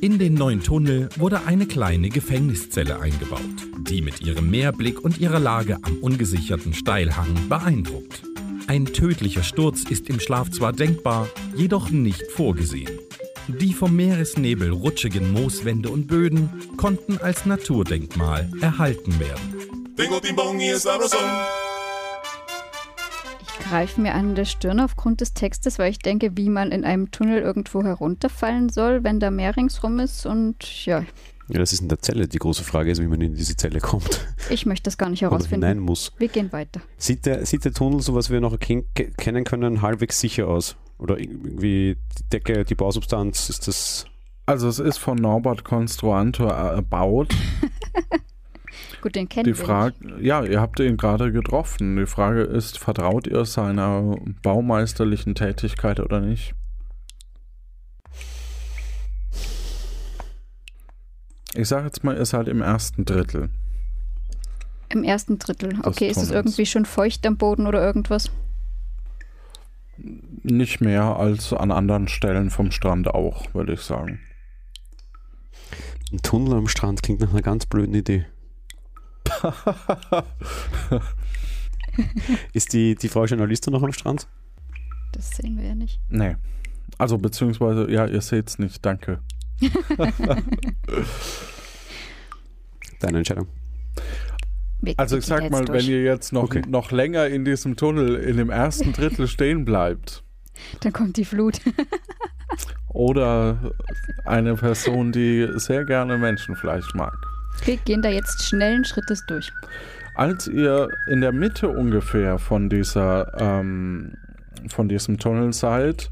[SPEAKER 5] In den neuen Tunnel wurde eine kleine Gefängniszelle eingebaut, die mit ihrem Meerblick und ihrer Lage am ungesicherten Steilhang beeindruckt. Ein tödlicher Sturz ist im Schlaf zwar denkbar, jedoch nicht vorgesehen. Die vom Meeresnebel rutschigen Mooswände und Böden konnten als Naturdenkmal erhalten werden.
[SPEAKER 2] Ich greife mir an der Stirn aufgrund des Textes, weil ich denke, wie man in einem Tunnel irgendwo herunterfallen soll, wenn da Meer ringsrum ist und ja.
[SPEAKER 3] Ja, das ist in der Zelle. Die große Frage ist, wie man in diese Zelle kommt.
[SPEAKER 2] Ich möchte das gar nicht herausfinden.
[SPEAKER 3] Oder muss.
[SPEAKER 2] Wir gehen weiter.
[SPEAKER 3] Sieht der, sieht der Tunnel, so was wir noch kennen können, halbwegs sicher aus? Oder irgendwie die Decke, die Bausubstanz, ist das.
[SPEAKER 1] Also es ist von Norbert Konstruantor erbaut. <laughs>
[SPEAKER 2] Gut, den kennen
[SPEAKER 1] die Frage, wir nicht. Ja, ihr habt ihn gerade getroffen. Die Frage ist, vertraut ihr seiner baumeisterlichen Tätigkeit oder nicht? Ich sage jetzt mal, ihr seid im ersten Drittel.
[SPEAKER 2] Im ersten Drittel. Okay, ist es irgendwie schon feucht am Boden oder irgendwas?
[SPEAKER 1] Nicht mehr als an anderen Stellen vom Strand auch, würde ich sagen.
[SPEAKER 3] Ein Tunnel am Strand klingt nach einer ganz blöden Idee. <laughs> Ist die, die Frau Journalistin noch am Strand?
[SPEAKER 2] Das sehen wir ja nicht.
[SPEAKER 1] Nee. Also beziehungsweise, ja, ihr seht es nicht, danke. <laughs>
[SPEAKER 3] Deine Entscheidung.
[SPEAKER 2] Wir
[SPEAKER 1] Also ich sag mal,
[SPEAKER 2] jetzt
[SPEAKER 1] wenn
[SPEAKER 2] durch.
[SPEAKER 1] ihr jetzt noch,
[SPEAKER 3] Okay.
[SPEAKER 1] noch länger in diesem Tunnel in dem ersten Drittel stehen bleibt,
[SPEAKER 2] Dann kommt die Flut. <laughs>
[SPEAKER 1] oder eine Person, die sehr gerne Menschenfleisch mag.
[SPEAKER 2] Wir gehen da jetzt schnellen Schrittes durch.
[SPEAKER 1] Als ihr in der Mitte ungefähr von dieser ähm, von diesem Tunnel seid,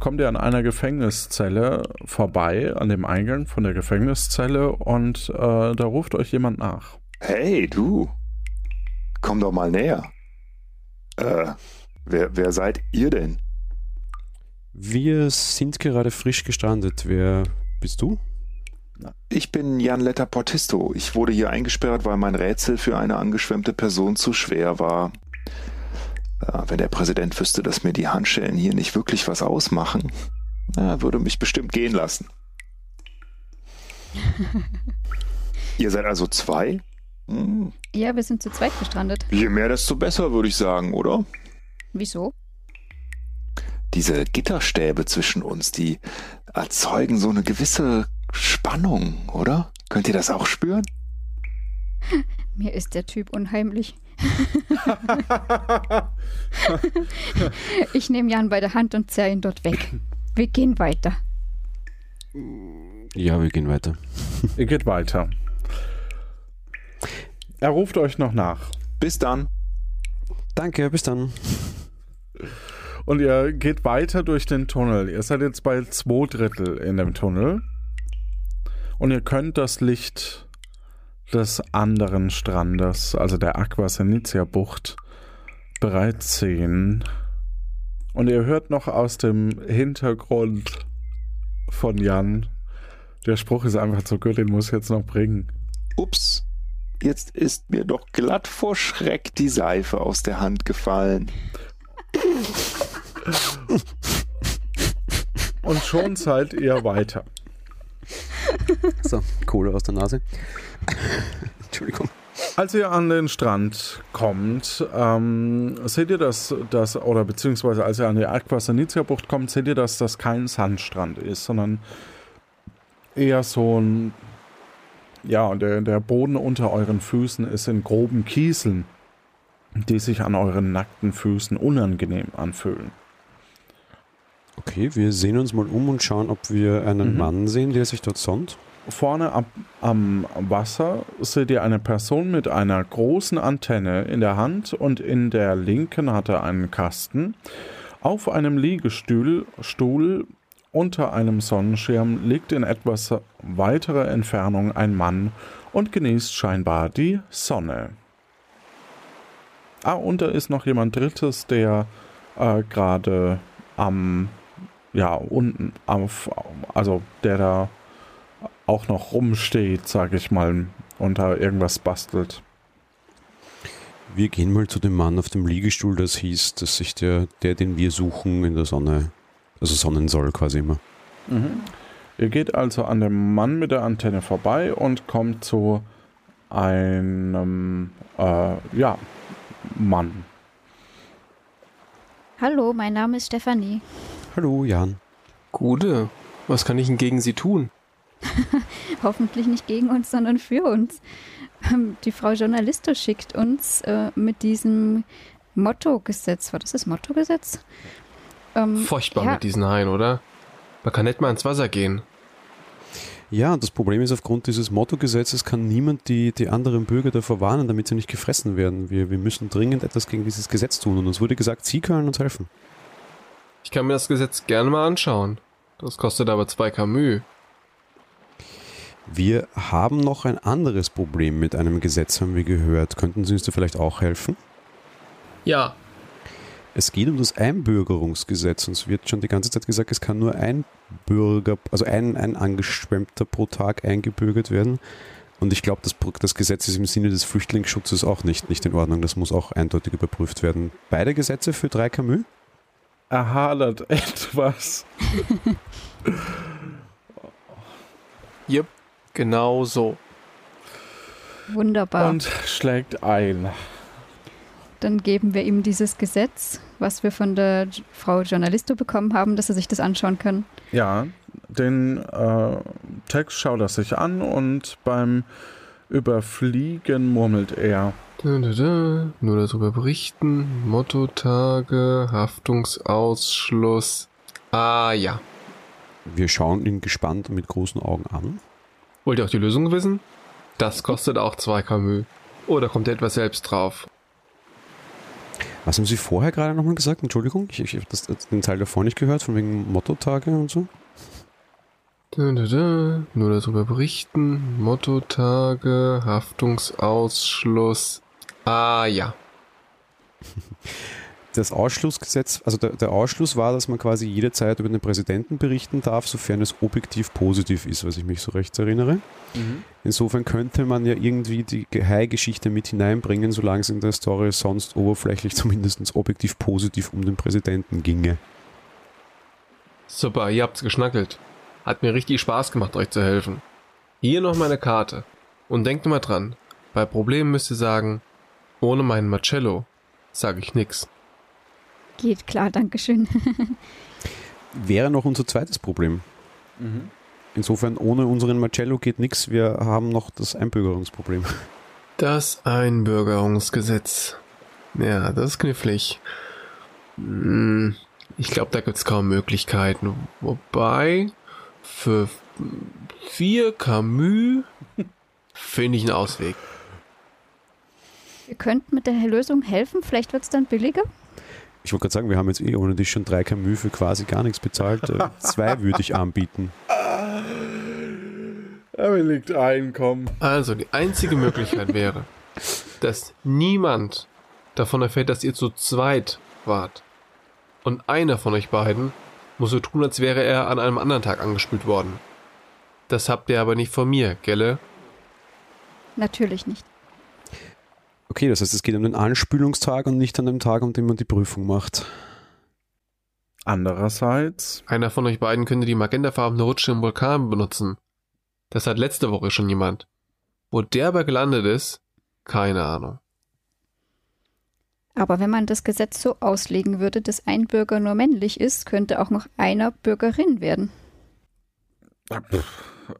[SPEAKER 1] kommt ihr an einer Gefängniszelle vorbei, an dem Eingang von der Gefängniszelle und äh, da ruft euch jemand nach.
[SPEAKER 11] Hey, du. Komm doch mal näher. Äh, wer, wer seid ihr denn?
[SPEAKER 3] Wir sind gerade frisch gestrandet. Wer bist du?
[SPEAKER 11] Ich bin Jan Letter Portisto. Ich wurde hier eingesperrt, weil mein Rätsel für eine angeschwemmte Person zu schwer war. Äh, wenn der Präsident wüsste, dass mir die Handschellen hier nicht wirklich was ausmachen, er würde mich bestimmt gehen lassen. <laughs> ihr seid also zwei? Hm,
[SPEAKER 2] Ja, wir sind zu zweit gestrandet.
[SPEAKER 11] Je mehr, desto besser, würde ich sagen, oder?
[SPEAKER 2] Wieso?
[SPEAKER 11] Diese Gitterstäbe zwischen uns, die erzeugen so eine gewisse Spannung, oder? Könnt ihr das auch spüren? <laughs>
[SPEAKER 2] Mir ist der Typ unheimlich. <laughs> ich nehme Jan bei der Hand und zerre ihn dort weg. Wir gehen weiter.
[SPEAKER 3] Ja, wir gehen weiter.
[SPEAKER 1] Ihr geht weiter. Er ruft euch noch nach.
[SPEAKER 11] Bis dann.
[SPEAKER 3] Danke, bis dann.
[SPEAKER 1] Und ihr geht weiter durch den Tunnel. Ihr seid jetzt bei zwei Drittel in dem Tunnel. Und ihr könnt das Licht des anderen Strandes, also der Aqua Senicia Bucht, bereits sehen. Und ihr hört noch aus dem Hintergrund von Jan. Der Spruch ist einfach zu gut, den muss ich jetzt noch bringen.
[SPEAKER 11] Ups. Jetzt ist mir doch glatt vor Schreck die Seife aus der Hand gefallen.
[SPEAKER 1] Und schon seid ihr weiter.
[SPEAKER 3] So, Kohle aus der Nase. Entschuldigung.
[SPEAKER 1] Als ihr an den Strand kommt, ähm, seht ihr, dass das, oder beziehungsweise als ihr an die Aqua Sanitia Bucht kommt, seht ihr, dass das kein Sandstrand ist, sondern eher so ein, ja, der, der Boden unter euren Füßen ist in groben Kieseln, die sich an euren nackten Füßen unangenehm anfühlen.
[SPEAKER 3] Okay, wir sehen uns mal um und schauen, ob wir einen
[SPEAKER 1] Mhm.
[SPEAKER 3] Mann sehen, der sich dort sonnt.
[SPEAKER 1] Vorne am, am Wasser seht ihr eine Person mit einer großen Antenne in der Hand und in der linken hat er einen Kasten. Auf einem Liegestuhl Stuhl unter einem Sonnenschirm liegt in etwas weiterer Entfernung ein Mann und genießt scheinbar die Sonne. Ah, und da ist noch jemand Drittes, der äh, gerade am, ja, unten, auf, also der da auch noch rumsteht, sag ich mal, und da irgendwas bastelt.
[SPEAKER 3] Wir gehen mal zu dem Mann auf dem Liegestuhl, das hieß, dass sich der, der, den wir suchen, in der Sonne, also sonnen soll quasi immer.
[SPEAKER 1] Ihr geht also an dem Mann mit der Antenne vorbei und kommt zu einem, äh, ja, Mann.
[SPEAKER 2] Hallo, mein Name ist Stefanie.
[SPEAKER 3] Hallo, Jan.
[SPEAKER 12] Gude, was kann ich denn gegen Sie tun? <laughs>
[SPEAKER 2] Hoffentlich nicht gegen uns, sondern für uns. Ähm, Die Frau Journalisto schickt uns äh, mit diesem Motto-Gesetz. War das das Motto-Gesetz? Ähm,
[SPEAKER 12] Furchtbar
[SPEAKER 2] ja,
[SPEAKER 12] mit diesen Haien, oder? Man kann nicht mal ins Wasser gehen.
[SPEAKER 3] Ja, das Problem ist, aufgrund dieses Mottogesetzes kann niemand die, die anderen Bürger davor warnen, damit sie nicht gefressen werden. Wir, wir müssen dringend etwas gegen dieses Gesetz tun und uns wurde gesagt, Sie können uns helfen.
[SPEAKER 12] Ich kann mir das Gesetz gerne mal anschauen. Das kostet aber zwei Camus.
[SPEAKER 3] Wir haben noch ein anderes Problem mit einem Gesetz, haben wir gehört. Könnten Sie uns da vielleicht auch helfen?
[SPEAKER 12] Ja,
[SPEAKER 3] Es geht um das Einbürgerungsgesetz. Uns wird schon die ganze Zeit gesagt, es kann nur ein Bürger, also ein, ein Angeschwemmter pro Tag eingebürgert werden. Und ich glaube, das, das Gesetz ist im Sinne des Flüchtlingsschutzes auch nicht, nicht in Ordnung. Das muss auch eindeutig überprüft werden. Beide Gesetze für drei Camus?
[SPEAKER 1] Er hadert <laughs> etwas.
[SPEAKER 12] yep, genau so.
[SPEAKER 2] Wunderbar.
[SPEAKER 1] Und schlägt ein.
[SPEAKER 2] Dann geben wir ihm dieses Gesetz, was wir von der Frau Journalisto bekommen haben, dass er sich das anschauen kann.
[SPEAKER 1] Ja, den äh, Text schaut er sich an und beim Überfliegen murmelt er.
[SPEAKER 12] Da, da, da. Nur darüber berichten. Mottotage, Haftungsausschluss. Ah ja.
[SPEAKER 3] Wir schauen ihn gespannt und mit großen Augen an.
[SPEAKER 12] Wollt ihr auch die Lösung wissen? Das kostet auch zwei Camus. Oder kommt ihr etwas selbst drauf?
[SPEAKER 3] Was haben Sie vorher gerade nochmal gesagt? Entschuldigung, ich, ich habe den Teil davor nicht gehört, von wegen Mottotage und so.
[SPEAKER 12] Da, da, da. Nur darüber berichten. Mottotage, Haftungsausschluss. Ah ja. <laughs>
[SPEAKER 3] Das Ausschlussgesetz, also der, der, Ausschluss war, dass man quasi jederzeit über den Präsidenten berichten darf, sofern es objektiv positiv ist, was ich mich so recht erinnere. Mhm. Insofern könnte man ja irgendwie die High-Geschichte mit hineinbringen, solange es in der Story sonst oberflächlich <laughs> zumindest objektiv positiv um den Präsidenten ginge.
[SPEAKER 12] Super, ihr habt's geschnackelt. Hat mir richtig Spaß gemacht, euch zu helfen. Hier noch meine Karte. Und denkt mal dran, bei Problemen müsst ihr sagen, ohne meinen Marcello sage ich nix.
[SPEAKER 2] Geht klar, Dankeschön. <laughs>
[SPEAKER 3] Wäre noch unser zweites Problem. Mhm. Insofern, ohne unseren Marcello geht nichts. Wir haben noch das Einbürgerungsproblem.
[SPEAKER 12] Das Einbürgerungsgesetz. Ja, das ist knifflig. Hm, ich glaube, da gibt es kaum Möglichkeiten. Wobei, für vier Camus finde ich einen Ausweg.
[SPEAKER 2] Wir könnten mit der Lösung helfen. Vielleicht wird es dann billiger.
[SPEAKER 3] Ich wollte gerade sagen, wir haben jetzt eh ohne dich schon drei Camus für quasi gar nichts bezahlt. Äh, <laughs> zwei würde ich anbieten.
[SPEAKER 1] Er liegt Einkommen.
[SPEAKER 12] Also, die einzige Möglichkeit <laughs> wäre, dass niemand davon erfährt, dass ihr zu zweit wart. Und einer von euch beiden muss so tun, als wäre er an einem anderen Tag angespült worden. Das habt ihr aber nicht von mir, gelle?
[SPEAKER 2] Natürlich nicht.
[SPEAKER 3] Okay, das heißt, es geht um den Anspülungstag und nicht an dem Tag, an dem man die Prüfung macht.
[SPEAKER 1] Andererseits.
[SPEAKER 12] Einer von euch beiden könnte die magentafarbene Rutsche im Vulkan benutzen. Das hat letzte Woche schon jemand. Wo der aber gelandet ist, keine Ahnung.
[SPEAKER 2] Aber wenn man das Gesetz so auslegen würde, dass ein Bürger nur männlich ist, könnte auch noch einer Bürgerin werden.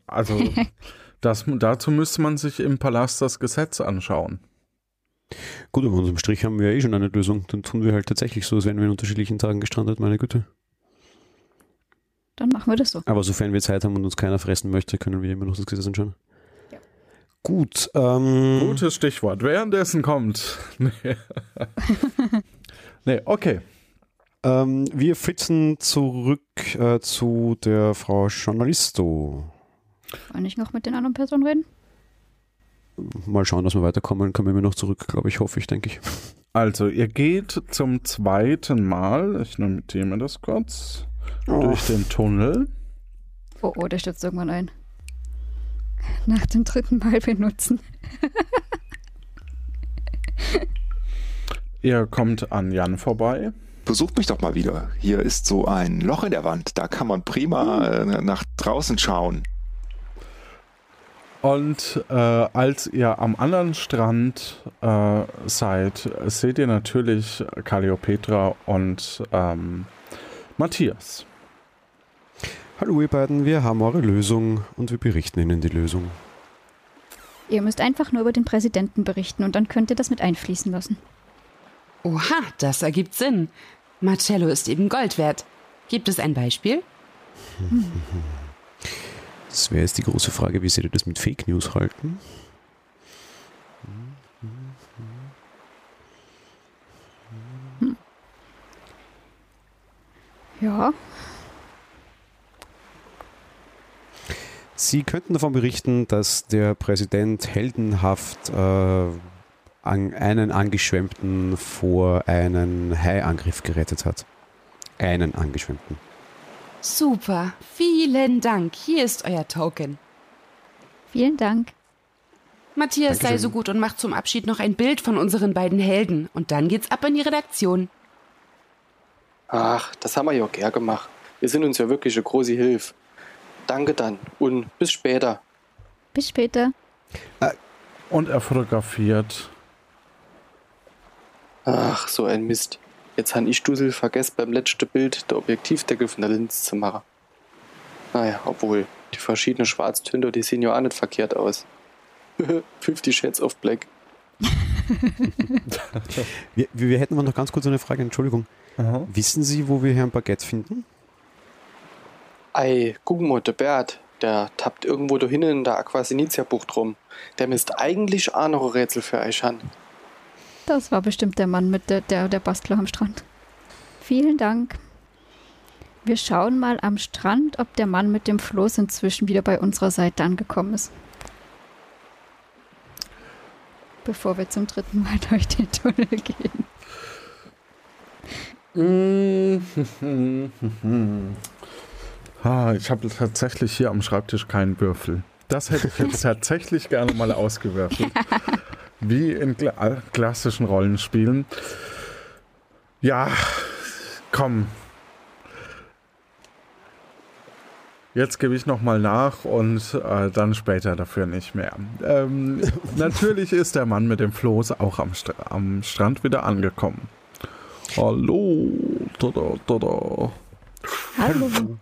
[SPEAKER 1] Also, <laughs> das, dazu müsste man sich im Palast das Gesetz anschauen.
[SPEAKER 3] Gut, aber unterm Strich haben wir ja eh schon eine Lösung. Dann tun wir halt tatsächlich so, als wären wir in unterschiedlichen Tagen gestrandet, meine Güte.
[SPEAKER 2] Dann machen wir das so.
[SPEAKER 3] Aber sofern wir Zeit haben und uns keiner fressen möchte, können wir immer noch das Gesetz anschauen. Ja. Gut. Ähm,
[SPEAKER 1] Gutes Stichwort. Währenddessen kommt. <laughs> nee, nee okay.
[SPEAKER 3] Ähm, wir flitzen zurück äh, zu der Frau Journalisto.
[SPEAKER 2] Wollen ich noch mit den anderen Personen reden?
[SPEAKER 3] Mal schauen, dass wir weiterkommen. Dann kommen wir noch zurück, glaube ich, hoffe ich, denke ich.
[SPEAKER 1] Also, ihr geht zum zweiten Mal, ich notiere mir das kurz, oh. durch den Tunnel.
[SPEAKER 2] Oh, oh, der stürzt irgendwann ein. Nach dem dritten Mal benutzen.
[SPEAKER 1] ihr kommt an Jan vorbei.
[SPEAKER 11] Besucht mich doch mal wieder. Hier ist so ein Loch in der Wand. Da kann man prima äh, nach draußen schauen.
[SPEAKER 1] Und äh, als ihr am anderen Strand äh, seid, seht ihr natürlich Calliopetra und ähm, Matthias.
[SPEAKER 3] Hallo ihr beiden, wir haben eure Lösung und wir berichten Ihnen die Lösung.
[SPEAKER 2] Ihr müsst einfach nur über den Präsidenten berichten und dann könnt ihr das mit einfließen lassen.
[SPEAKER 8] Oha, das ergibt Sinn. Marcello ist eben Gold wert. Gibt es ein Beispiel? Hm. <laughs>
[SPEAKER 3] Das wäre jetzt die große Frage, wie Sie das mit Fake News halten?
[SPEAKER 2] Hm. Ja.
[SPEAKER 3] Sie könnten davon berichten, dass der Präsident heldenhaft äh, an einen Angeschwemmten vor einen Haiangriff gerettet hat. Einen Angeschwemmten.
[SPEAKER 8] Super, vielen Dank. Hier ist euer Token.
[SPEAKER 2] Vielen Dank.
[SPEAKER 8] Matthias Dankeschön. sei so gut und macht zum Abschied noch ein Bild von unseren beiden Helden. Und dann geht's ab in die Redaktion.
[SPEAKER 9] Ach, das haben wir ja auch gern gemacht. Wir sind uns ja wirklich eine große Hilfe. Danke dann und bis später.
[SPEAKER 2] Bis später.
[SPEAKER 1] Und er fotografiert
[SPEAKER 9] Ach, so ein Mist. Jetzt han ich Dusel vergessen beim letzten Bild der Objektivdeckel von der Linse zu machen. Naja, obwohl, die verschiedenen Schwarztöne, die sehen ja auch nicht verkehrt aus. <laughs> 50 Shades of Black. <laughs>
[SPEAKER 3] wir, wir, hätten noch ganz kurz eine Frage, Entschuldigung. Aha. Wissen Sie, wo wir Herrn Baguette finden?
[SPEAKER 9] Ei, guck mal, der Bert, der tappt irgendwo da hinten in der Aquasinitia-Bucht rum. Der misst eigentlich auch noch ein Rätsel für euch an.
[SPEAKER 2] Das war bestimmt der Mann mit der, der, der Bastler am Strand. Vielen Dank. Wir schauen mal am Strand, ob der Mann mit dem Floß inzwischen wieder bei unserer Seite angekommen ist. Bevor wir zum dritten Mal <laughs> durch den Tunnel gehen. <laughs>
[SPEAKER 1] ah, ich habe tatsächlich hier am Schreibtisch keinen Würfel. Das hätte ich jetzt <laughs> tatsächlich gerne mal ausgewürfelt. Wie in kla klassischen Rollenspielen. Ja, komm, Jetzt gebe ich nochmal nach und äh, dann später dafür nicht mehr. Ähm, <laughs> natürlich ist der Mann mit dem Floß auch am, St am Strand wieder angekommen. Hallo. Tada, tada.
[SPEAKER 2] Hallo.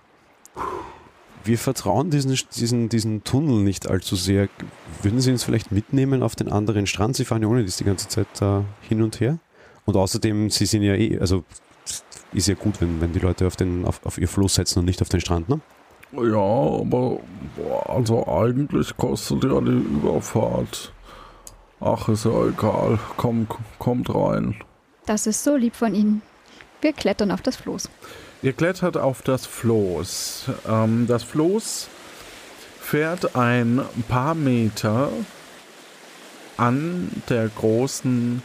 [SPEAKER 3] Wir vertrauen diesen, diesen, diesen Tunnel nicht allzu sehr. Würden Sie uns vielleicht mitnehmen auf den anderen Strand? Sie fahren ja ohne das die ganze Zeit da hin und her. Und außerdem, Sie sind ja eh, also ist ja gut, wenn, wenn die Leute auf, den, auf, auf ihr Floß setzen und nicht auf den Strand, ne?
[SPEAKER 1] Ja, aber also eigentlich kostet ja die Überfahrt. Ach, ist ja egal. Komm, kommt rein.
[SPEAKER 2] Das ist so lieb von Ihnen. Wir klettern auf das Floß.
[SPEAKER 1] Ihr klettert auf das Floß. Ähm, das Floß fährt ein paar Meter an der großen,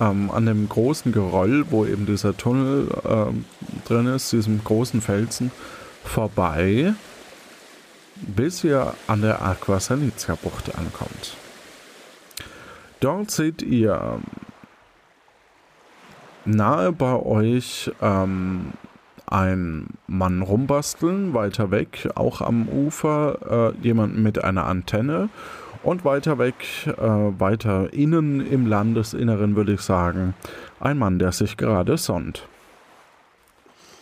[SPEAKER 1] ähm, an dem großen Geröll, wo eben dieser Tunnel ähm, drin ist, diesem großen Felsen vorbei, bis ihr an der Aquasanitia-Bucht ankommt. Dort seht ihr nahe bei euch ähm, ein Mann rumbasteln, weiter weg, auch am Ufer, äh, jemand mit einer Antenne und weiter weg, äh, weiter innen im Landesinneren würde ich sagen, ein Mann, der sich gerade sonnt.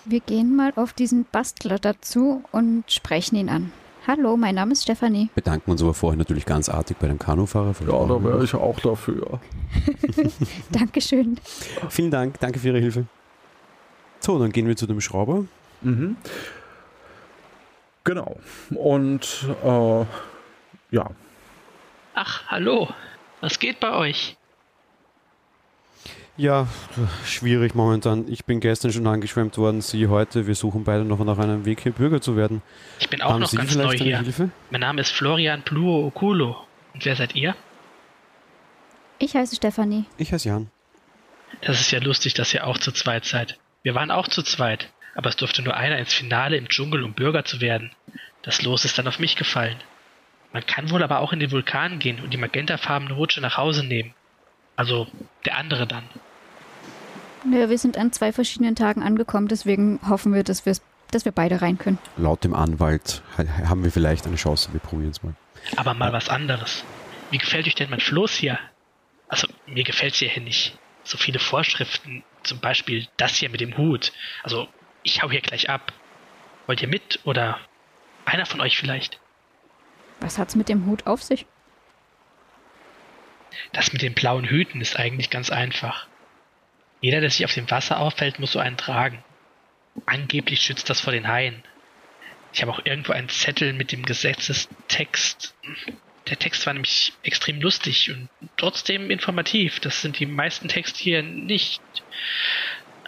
[SPEAKER 2] Wir gehen mal auf diesen Bastler dazu und sprechen ihn an. Hallo, mein Name ist Stefanie.
[SPEAKER 3] Bedanken uns aber vorher natürlich ganz artig bei dem Kanufahrer.
[SPEAKER 1] Ja, da wäre ich auch dafür. <laughs>
[SPEAKER 2] Dankeschön.
[SPEAKER 3] Vielen Dank, danke für Ihre Hilfe. So, dann gehen wir zu dem Schrauber.
[SPEAKER 1] Mhm. Genau. Und äh, ja.
[SPEAKER 13] Ach, hallo. Was geht bei euch?
[SPEAKER 3] Ja, schwierig momentan. Ich bin gestern schon angeschwemmt worden, Sie heute. Wir suchen beide noch nach einem Weg, hier Bürger zu werden.
[SPEAKER 13] Ich bin auch Haben noch Sie ganz neu hier. Hilfe? Mein Name ist Florian Pluo Okulo. Und wer seid ihr?
[SPEAKER 2] Ich heiße Stefanie.
[SPEAKER 3] Ich heiße Jan.
[SPEAKER 13] Das ist ja lustig, dass ihr auch zu zweit seid. Wir waren auch zu zweit, aber es durfte nur einer ins Finale im Dschungel, um Bürger zu werden. Das Los ist dann auf mich gefallen. Man kann wohl aber auch in den Vulkan gehen und die magentafarbene Rutsche nach Hause nehmen. Also der andere dann.
[SPEAKER 2] Ja, wir sind an zwei verschiedenen Tagen angekommen, deswegen hoffen wir, dass, dass wir beide rein können.
[SPEAKER 3] Laut dem Anwalt haben wir vielleicht eine Chance, wir probieren es mal.
[SPEAKER 13] Aber mal was anderes. Wie gefällt euch denn mein Floß hier? Also, mir gefällt es hier nicht. So viele Vorschriften, zum Beispiel das hier mit dem Hut. Also, ich hau hier gleich ab. Wollt ihr mit oder einer von euch vielleicht?
[SPEAKER 2] Was hat's mit dem Hut auf sich?
[SPEAKER 13] Das mit den blauen Hüten ist eigentlich ganz einfach. Jeder, der sich auf dem Wasser auffällt, muss so einen tragen. Angeblich schützt das vor den Haien. Ich habe auch irgendwo einen Zettel mit dem Gesetzestext. Der Text war nämlich extrem lustig und trotzdem informativ. Das sind die meisten Texte hier nicht.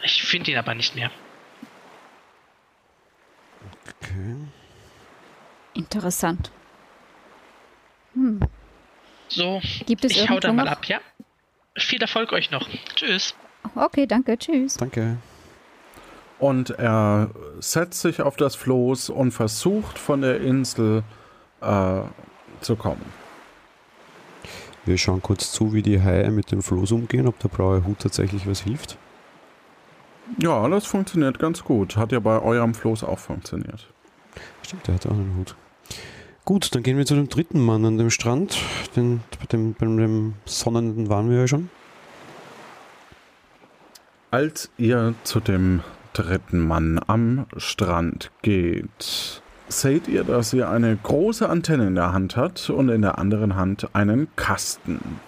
[SPEAKER 13] Ich finde ihn aber nicht mehr.
[SPEAKER 2] Okay. Interessant. Hm.
[SPEAKER 13] So,
[SPEAKER 2] Gibt es
[SPEAKER 13] ich hau da
[SPEAKER 2] mal
[SPEAKER 13] noch? ab, ja? Viel Erfolg euch noch. Tschüss.
[SPEAKER 2] Okay, danke. Tschüss.
[SPEAKER 3] Danke.
[SPEAKER 1] Und er setzt sich auf das Floß und versucht von der Insel äh, zu kommen.
[SPEAKER 3] Wir schauen kurz zu, wie die Haie mit dem Floß umgehen, ob der blaue Hut tatsächlich was hilft.
[SPEAKER 1] Ja, das funktioniert ganz gut. Hat ja bei eurem Floß auch funktioniert.
[SPEAKER 3] Stimmt, der hat auch einen Hut. Gut, dann gehen wir zu dem dritten Mann an dem Strand. Den, bei, dem, bei dem Sonnenden waren wir ja schon.
[SPEAKER 1] Als ihr zu dem dritten Mann am Strand geht, seht ihr, dass er eine große Antenne in der Hand hat und in der anderen Hand einen Kasten.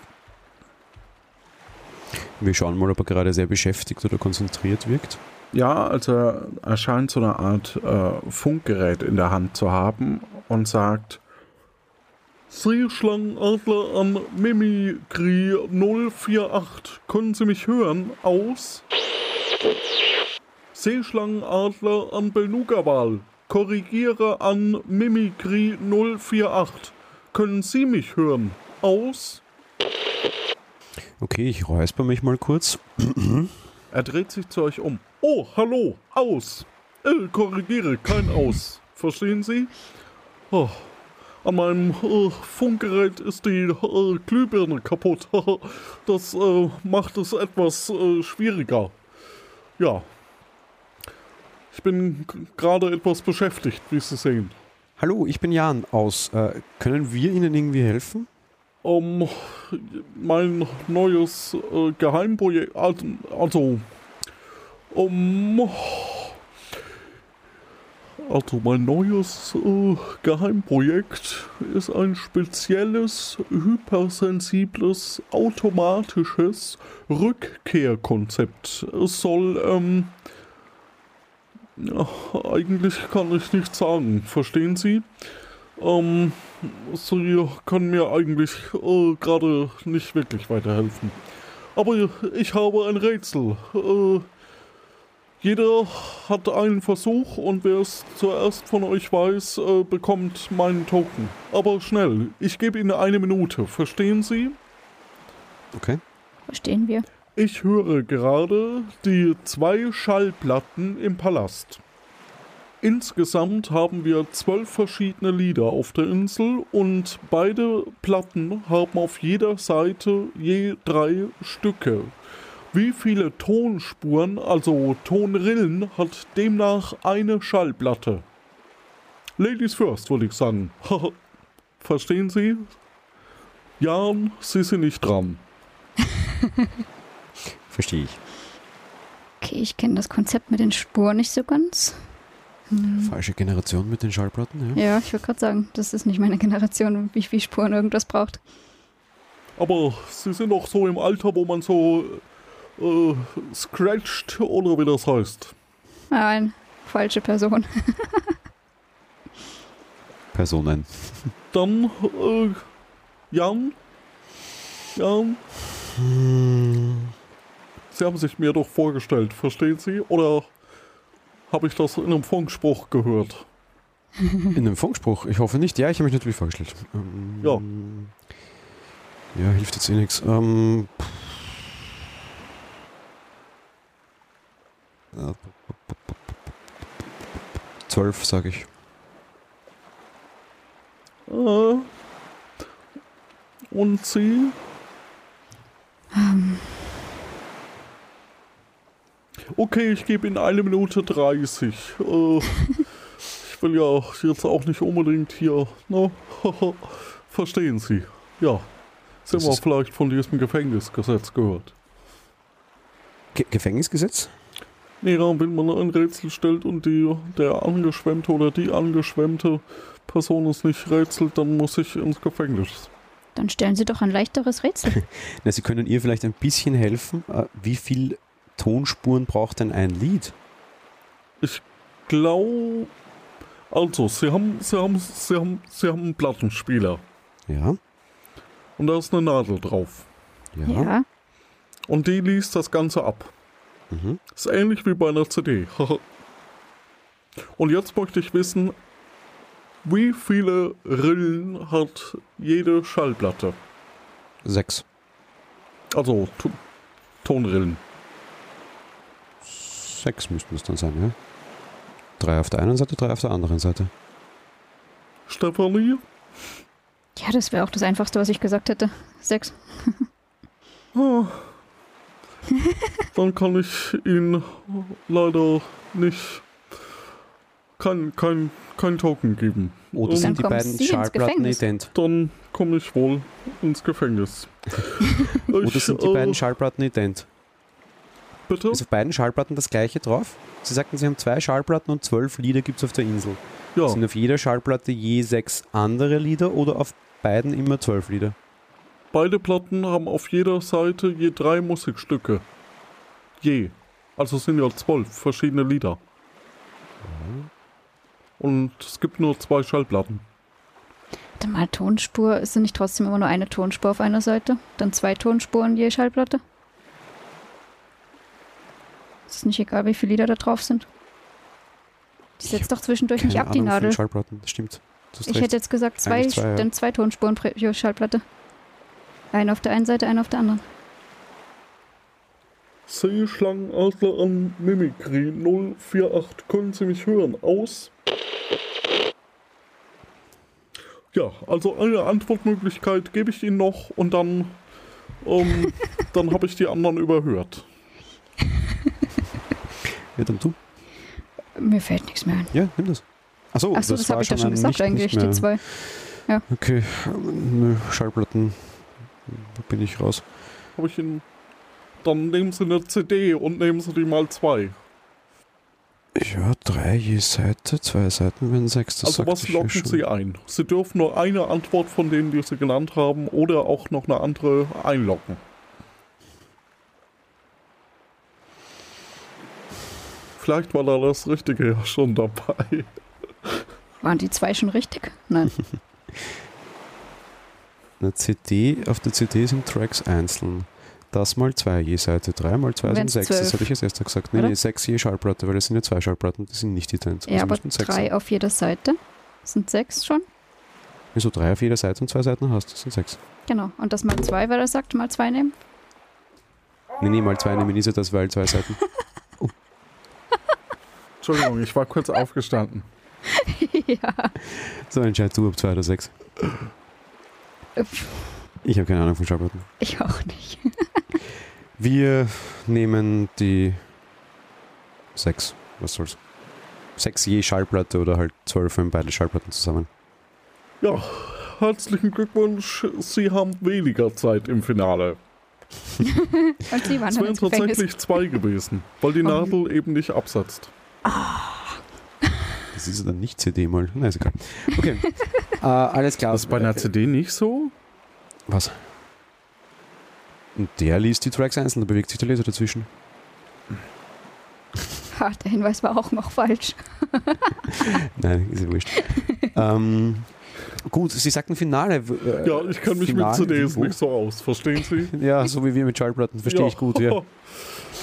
[SPEAKER 3] Wir schauen mal, ob er gerade sehr beschäftigt oder konzentriert wirkt.
[SPEAKER 1] Ja, also er scheint so eine Art äh, Funkgerät in der Hand zu haben und sagt, Seeschlangenadler an Mimikry 048. Können Sie mich hören? Aus. Seeschlangenadler an Belnugawal. Korrigiere an Mimikry 048. Können Sie mich hören? Aus.
[SPEAKER 3] Okay, ich räusper mich mal kurz. <clears throat>
[SPEAKER 1] er dreht sich zu euch um. Oh, hallo, aus. Äh, korrigiere, kein Aus. Verstehen Sie? Oh, an meinem äh, Funkgerät ist die äh, Glühbirne kaputt. <laughs> das äh, macht es etwas äh, schwieriger. Ja. Ich bin gerade etwas beschäftigt, wie Sie sehen.
[SPEAKER 3] Hallo, ich bin Jan aus. Äh, können wir Ihnen irgendwie helfen?
[SPEAKER 1] Um, mein neues äh, Geheimprojekt, also, um, also mein neues äh, Geheimprojekt ist ein spezielles, hypersensibles, automatisches Rückkehrkonzept. Es soll, ähm, ja, eigentlich kann ich nicht sagen, verstehen Sie? Ähm, Sie können mir eigentlich äh, gerade nicht wirklich weiterhelfen. Aber ich habe ein Rätsel. Äh, jeder hat einen Versuch und wer es zuerst von euch weiß, äh, bekommt meinen Token. Aber schnell, ich gebe Ihnen eine Minute. Verstehen Sie?
[SPEAKER 3] Okay.
[SPEAKER 2] Verstehen wir.
[SPEAKER 1] Ich höre gerade die zwei Schallplatten im Palast. Insgesamt haben wir zwölf verschiedene Lieder auf der Insel und beide Platten haben auf jeder Seite je drei Stücke. Wie viele Tonspuren, also Tonrillen, hat demnach eine Schallplatte? Ladies first, würde ich sagen. <laughs> Verstehen Sie? Jan, Sie sind nicht dran. <laughs>
[SPEAKER 3] Verstehe ich.
[SPEAKER 2] Okay, ich kenne das Konzept mit den Spuren nicht so ganz.
[SPEAKER 3] Hm. Falsche Generation mit den Schallplatten,
[SPEAKER 2] ja. Ja, ich würde gerade sagen, das ist nicht meine Generation, wie viele Spuren irgendwas braucht.
[SPEAKER 1] Aber Sie sind doch so im Alter, wo man so äh, scratched oder wie das heißt.
[SPEAKER 2] Nein, falsche Person. <laughs>
[SPEAKER 3] Personen.
[SPEAKER 1] Dann, äh, Jan? Jan? Hm. Sie haben sich mir doch vorgestellt, verstehen Sie? Oder habe ich das in einem Funkspruch gehört? <laughs>
[SPEAKER 3] In einem Funkspruch? Ich hoffe nicht. Ja, ich habe mich natürlich vorgestellt.
[SPEAKER 1] Ähm, ja.
[SPEAKER 3] Ja, hilft jetzt eh nichts. Ähm, Zwölf, sage ich.
[SPEAKER 1] Äh, und Sie?
[SPEAKER 2] Ähm.
[SPEAKER 1] Okay, ich gebe Ihnen eine Minute 30. Äh, ich will ja jetzt auch nicht unbedingt hier, ne? <laughs> Verstehen Sie? Ja. Sie haben auch vielleicht von diesem Gefängnisgesetz gehört.
[SPEAKER 3] Ge Gefängnisgesetz?
[SPEAKER 1] Nee, wenn man ein Rätsel stellt und die, der Angeschwemmte oder die angeschwemmte Person es nicht rätselt, dann muss ich ins Gefängnis.
[SPEAKER 2] Dann stellen Sie doch ein leichteres Rätsel. <laughs>
[SPEAKER 3] Na, Sie können ihr vielleicht ein bisschen helfen. Äh, wie viel Tonspuren braucht denn ein Lied?
[SPEAKER 1] Ich glaube. Also, Sie haben, Sie haben, Sie haben, Sie haben einen Plattenspieler.
[SPEAKER 3] Ja.
[SPEAKER 1] Und da ist eine Nadel drauf.
[SPEAKER 3] Ja. ja.
[SPEAKER 1] Und die liest das Ganze ab.
[SPEAKER 3] Mhm.
[SPEAKER 1] Ist ähnlich wie bei einer CD. <laughs> Und jetzt möchte ich wissen, wie viele Rillen hat jede Schallplatte?
[SPEAKER 3] Sechs.
[SPEAKER 1] Also Tonrillen.
[SPEAKER 3] Sechs müssten es dann sein, ja? Drei auf der einen Seite, drei auf der anderen Seite.
[SPEAKER 1] Stefanie?
[SPEAKER 2] Ja, das wäre auch das Einfachste, was ich gesagt hätte. Sechs.
[SPEAKER 1] oh. <laughs> Dann kann ich Ihnen leider nicht kein, kein, kein Token geben.
[SPEAKER 3] Oder sind die beiden Schallplatten ident?
[SPEAKER 1] Dann komme ich wohl ins Gefängnis. <laughs>
[SPEAKER 3] Oder sind die beiden äh, Schallplatten ident?
[SPEAKER 1] Bitte?
[SPEAKER 3] Ist auf beiden Schallplatten das gleiche drauf? Sie sagten, Sie haben zwei Schallplatten und zwölf Lieder gibt es auf der Insel.
[SPEAKER 1] Ja.
[SPEAKER 3] Sind auf jeder Schallplatte je sechs andere Lieder oder auf beiden immer zwölf Lieder?
[SPEAKER 1] Beide Platten haben auf jeder Seite je drei Musikstücke. Je. Also es sind ja zwölf verschiedene Lieder. Und es gibt nur zwei Schallplatten.
[SPEAKER 2] Warte mal, Tonspur, ist denn nicht trotzdem immer nur eine Tonspur auf einer Seite? Dann zwei Tonspuren je Schallplatte? Ist nicht egal, wie viele Lieder da drauf sind. Die setzt doch zwischendurch nicht ab, die
[SPEAKER 3] Ahnung von
[SPEAKER 2] Nadel.
[SPEAKER 3] Schallplatten, das stimmt.
[SPEAKER 2] Ich
[SPEAKER 3] recht.
[SPEAKER 2] hätte jetzt gesagt, zwei,
[SPEAKER 3] zwei, ja.
[SPEAKER 2] dann zwei Tonspuren pro Schallplatte. Eine auf der einen Seite, eine auf der anderen.
[SPEAKER 1] Seeschlangenadler an Mimikry 048. Können Sie mich hören? Aus. Ja, also eine Antwortmöglichkeit gebe ich Ihnen noch und dann, ähm, <laughs> dann habe ich die anderen überhört. <laughs>
[SPEAKER 3] Ja, dann du.
[SPEAKER 2] Mir fällt nichts mehr ein.
[SPEAKER 3] Ja, nimm das. Achso,
[SPEAKER 2] Achso, das,
[SPEAKER 3] war
[SPEAKER 2] habe ich doch schon gesagt
[SPEAKER 3] nicht,
[SPEAKER 2] eigentlich,
[SPEAKER 3] nicht
[SPEAKER 2] die zwei. Ja.
[SPEAKER 3] Okay, nö, Schallplatten bin ich raus.
[SPEAKER 1] Habe ich Ihnen. Dann nehmen Sie eine CD und nehmen Sie die mal zwei.
[SPEAKER 3] Ja, drei je Seite, zwei Seiten wären sechs. Das
[SPEAKER 1] also was
[SPEAKER 3] ja
[SPEAKER 1] locken. Sie ein? Sie dürfen nur eine Antwort von denen, die Sie genannt haben, oder auch noch eine andere einloggen. Vielleicht war da das Richtige ja schon dabei.
[SPEAKER 2] Waren die zwei schon richtig? Nein. <laughs>
[SPEAKER 3] Eine CD, auf der CD sind Tracks einzeln. Das mal zwei je Seite, drei mal zwei sind sechs. Das
[SPEAKER 2] zwölf.
[SPEAKER 3] hatte ich als erster gesagt. Nee, nee, sechs je Schallplatte, weil das sind ja zwei Schallplatten, die sind nicht getrennt.
[SPEAKER 2] ja,
[SPEAKER 3] Also
[SPEAKER 2] aber drei
[SPEAKER 3] sein.
[SPEAKER 2] auf jeder Seite. Sind sechs schon?
[SPEAKER 3] Wieso drei auf jeder Seite und zwei Seiten hast, das sind sechs.
[SPEAKER 2] Genau. Und das mal zwei, weil er sagt, mal zwei nehmen.
[SPEAKER 3] Nee, nee, mal zwei nehmen ist ja das, weil zwei Seiten. <laughs>
[SPEAKER 1] Entschuldigung, ich war kurz aufgestanden. <laughs>
[SPEAKER 2] ja.
[SPEAKER 3] So entscheid du, ob zwei oder sechs. Ich habe keine Ahnung von Schallplatten.
[SPEAKER 2] Ich auch nicht. <laughs>
[SPEAKER 3] Wir nehmen die sechs. Was soll's? Sechs je Schallplatte oder halt zwölf, wenn beide Schallplatten zusammen.
[SPEAKER 1] Ja, herzlichen Glückwunsch. Sie haben weniger Zeit im Finale. <laughs>
[SPEAKER 2] Und sie waren
[SPEAKER 1] Es wären tatsächlich zwei gewesen, weil die
[SPEAKER 2] Oh.
[SPEAKER 1] Nadel eben nicht absetzt.
[SPEAKER 3] Das ist ja dann nicht CD mal. Na, ist egal. Okay. äh, <laughs> alles klar.
[SPEAKER 1] Das ist bei einer CD nicht so?
[SPEAKER 3] Was? Und der liest die Tracks einzeln, da bewegt sich der Leser dazwischen.
[SPEAKER 2] Ha, der Hinweis war auch noch falsch. <laughs>
[SPEAKER 3] Nein, ist ja wurscht. ähm, gut, Sie sagten Finale. äh,
[SPEAKER 1] Ja, ich kann mich
[SPEAKER 3] Finale,
[SPEAKER 1] mit CDs nicht so aus, verstehen Sie? <laughs>
[SPEAKER 3] Ja, so wie wir mit Schallplatten, verstehe
[SPEAKER 1] Ja.
[SPEAKER 3] ich gut, ja.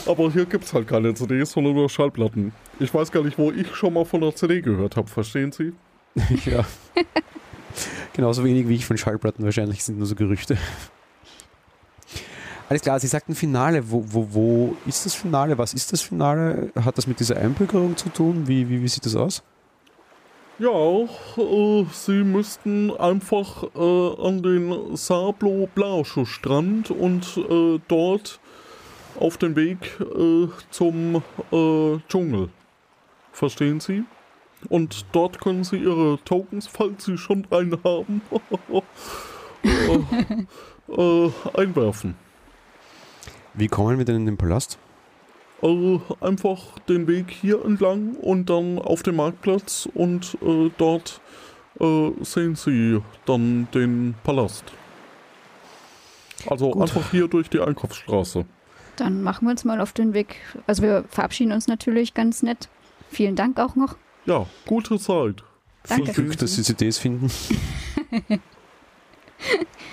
[SPEAKER 1] Aber hier gibt es halt keine CDs, sondern nur Schallplatten. Ich weiß gar nicht, wo ich schon mal von der CD gehört habe, verstehen Sie? <laughs>
[SPEAKER 3] ja. Genauso wenig wie ich von Schallplatten wahrscheinlich sind nur so Gerüchte. Alles klar, Sie sagten Finale. Wo, wo, wo ist das Finale? Was ist das Finale? Hat das mit dieser Einbürgerung zu tun? Wie, wie, wie sieht das aus?
[SPEAKER 1] Ja, äh, Sie müssten einfach äh, an den Sablo Blasche Strand und äh, dort auf den Weg äh, zum äh, Dschungel. Verstehen Sie? Und dort können Sie Ihre Tokens, falls Sie schon einen haben, <laughs> äh, äh, einwerfen.
[SPEAKER 3] Wie kommen wir denn in den Palast?
[SPEAKER 1] Also einfach den Weg hier entlang und dann auf den Marktplatz und äh, dort äh, sehen Sie dann den Palast. Also
[SPEAKER 3] Gut.
[SPEAKER 1] einfach hier durch die Einkaufsstraße.
[SPEAKER 2] Dann machen wir uns mal auf den Weg. Also wir verabschieden uns natürlich ganz nett. Vielen Dank auch noch.
[SPEAKER 1] Ja, gute Zeit.
[SPEAKER 2] Danke.
[SPEAKER 3] Viel Glück, dass Sie CDs finden. <laughs>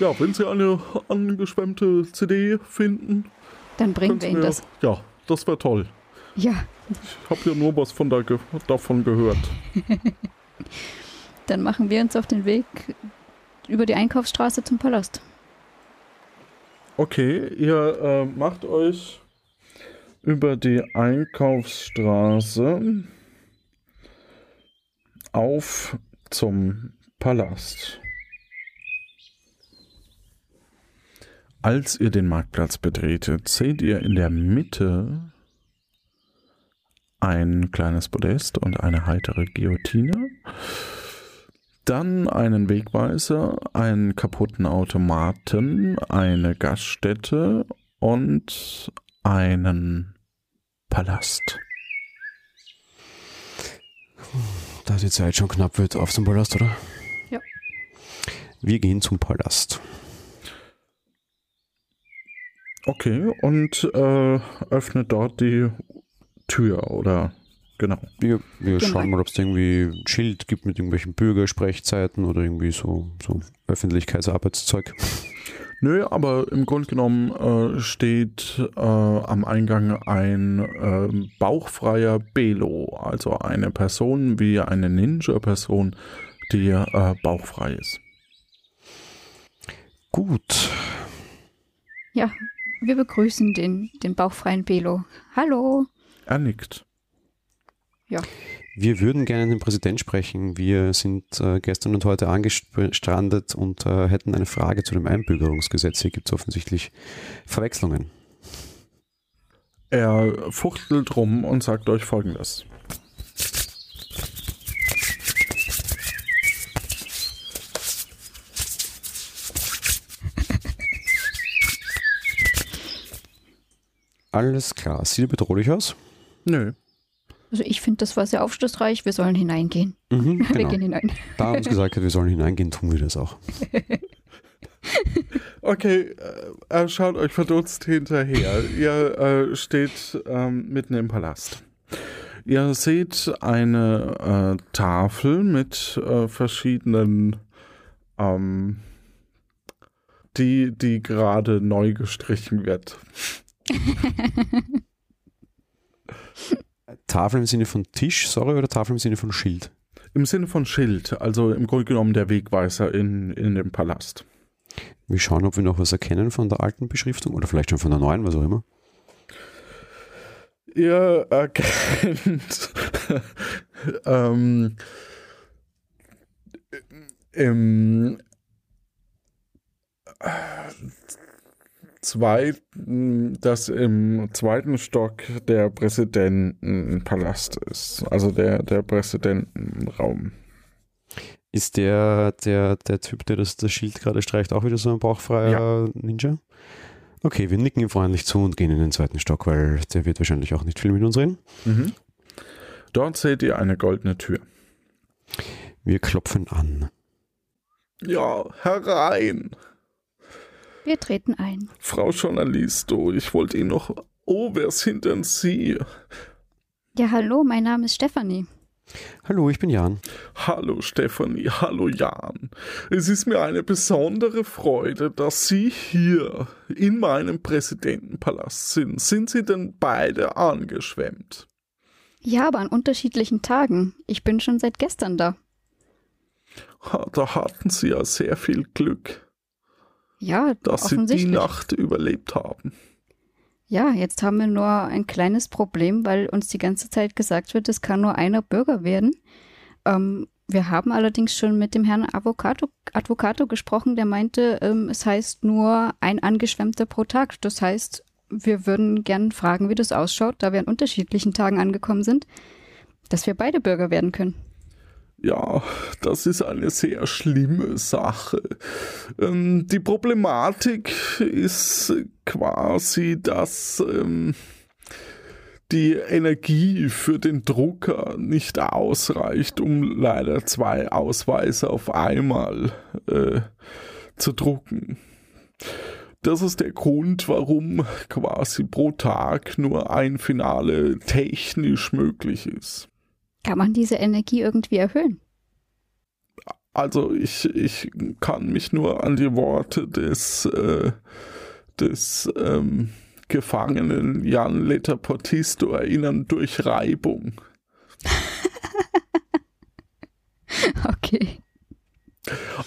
[SPEAKER 1] Ja, wenn Sie eine angeschwemmte CD finden,
[SPEAKER 2] Dann bringen wir
[SPEAKER 1] Sie
[SPEAKER 2] Ihnen
[SPEAKER 1] mir-
[SPEAKER 2] das.
[SPEAKER 1] Ja, das wäre toll.
[SPEAKER 2] Ja,
[SPEAKER 1] Ich habe ja nur was von da ge davon gehört. <laughs>
[SPEAKER 2] dann machen wir uns auf den Weg über die Einkaufsstraße zum Palast.
[SPEAKER 1] Okay, ihr äh, macht euch über die Einkaufsstraße auf zum Palast. Als ihr den Marktplatz betretet, seht ihr in der Mitte ein kleines Podest und eine heitere Guillotine. Dann einen Wegweiser, einen kaputten Automaten, eine Gaststätte und einen Palast.
[SPEAKER 3] Da die Zeit schon knapp wird, auf zum Palast, oder?
[SPEAKER 2] Ja.
[SPEAKER 3] Wir gehen zum Palast.
[SPEAKER 1] Okay, und äh, öffnet dort die Tür, oder? Genau.
[SPEAKER 3] Wir, wir
[SPEAKER 2] Genau.
[SPEAKER 3] schauen mal, ob es da irgendwie ein Schild gibt mit irgendwelchen Bürgersprechzeiten oder irgendwie so, so Öffentlichkeitsarbeitszeug.
[SPEAKER 1] Nö, aber im Grunde genommen äh, steht äh, am Eingang ein ähm, bauchfreier Belo, also eine Person wie eine Ninja-Person, die äh, bauchfrei ist.
[SPEAKER 3] Gut.
[SPEAKER 2] Ja, wir begrüßen den, den bauchfreien Belo. Hallo.
[SPEAKER 1] Er nickt.
[SPEAKER 2] Ja.
[SPEAKER 3] Wir würden gerne den Präsident sprechen. Wir sind äh, gestern und heute angestrandet und äh, hätten eine Frage zu dem Einbürgerungsgesetz. Hier gibt es offensichtlich Verwechslungen.
[SPEAKER 1] Er fuchtelt rum und sagt euch folgendes.
[SPEAKER 3] Alles klar. Sieht bedrohlich aus?
[SPEAKER 1] Nö.
[SPEAKER 2] Also ich finde, das war sehr aufschlussreich. Wir sollen hineingehen.
[SPEAKER 3] Mhm, <laughs>
[SPEAKER 2] Wir
[SPEAKER 3] genau.
[SPEAKER 2] gehen hinein.
[SPEAKER 3] Da uns gesagt hat, wir sollen hineingehen, tun wir das auch. <laughs>
[SPEAKER 1] Okay, äh, er schaut euch verdutzt hinterher. Ihr äh, steht ähm, mitten im Palast. Ihr seht eine äh, Tafel mit äh, verschiedenen, ähm, die, die gerade neu gestrichen wird. <laughs>
[SPEAKER 3] Tafel im Sinne von Tisch, sorry, oder Tafel im Sinne von Schild?
[SPEAKER 1] Im Sinne von Schild, also im Grunde genommen der Wegweiser in, in dem Palast.
[SPEAKER 3] Wir schauen, ob wir noch was erkennen von der alten Beschriftung oder vielleicht schon von der neuen, was auch immer.
[SPEAKER 1] Ihr erkennt <laughs> ähm, im zweiten, dass im zweiten Stock der Präsidentenpalast ist, also der, der Präsidentenraum.
[SPEAKER 3] Ist der, der, der Typ, der das, das Schild gerade streicht, auch wieder so ein bauchfreier Ninja? Okay, wir nicken ihm freundlich zu und gehen in den zweiten Stock, weil der wird wahrscheinlich auch nicht viel mit uns reden.
[SPEAKER 1] Mhm. Dort seht ihr eine goldene Tür.
[SPEAKER 3] Wir klopfen an.
[SPEAKER 1] Ja, herein,
[SPEAKER 2] Wir treten ein.
[SPEAKER 1] Frau Journalisto, ich wollte Ihnen noch. Oh, wer sind denn Sie?
[SPEAKER 2] Ja, hallo, mein Name ist Stefanie.
[SPEAKER 3] Hallo, ich bin Jan.
[SPEAKER 1] Hallo Stefanie, hallo Jan. Es ist mir eine besondere Freude, dass Sie hier in meinem Präsidentenpalast sind. Sind Sie denn beide angeschwemmt?
[SPEAKER 2] Ja, aber an unterschiedlichen Tagen. Ich bin schon seit gestern da.
[SPEAKER 1] Da hatten Sie ja sehr viel Glück,
[SPEAKER 2] Ja,
[SPEAKER 1] dass Sie die. Nacht überlebt haben.
[SPEAKER 2] Ja, jetzt haben wir nur ein kleines Problem, weil uns die ganze Zeit gesagt wird, es kann nur einer Bürger werden. Ähm, wir haben allerdings schon mit dem Herrn Avocato, Advocato gesprochen, der meinte, ähm, es heißt nur ein Angeschwemmter pro Tag. Das heißt, wir würden gern fragen, wie das ausschaut, da wir an unterschiedlichen Tagen angekommen sind, dass wir beide Bürger werden können.
[SPEAKER 1] Ja, das ist eine sehr schlimme Sache. Ähm, die Problematik ist quasi, dass ähm, die Energie für den Drucker nicht ausreicht, um leider zwei Ausweise auf einmal äh, zu drucken. Das ist der Grund, warum quasi pro Tag nur ein Finale technisch möglich ist.
[SPEAKER 2] Kann man diese Energie irgendwie erhöhen?
[SPEAKER 1] Also ich, ich kann mich nur an die Worte des, äh, des ähm, Gefangenen Jan Letterportisto erinnern durch Reibung. <laughs>
[SPEAKER 2] Okay.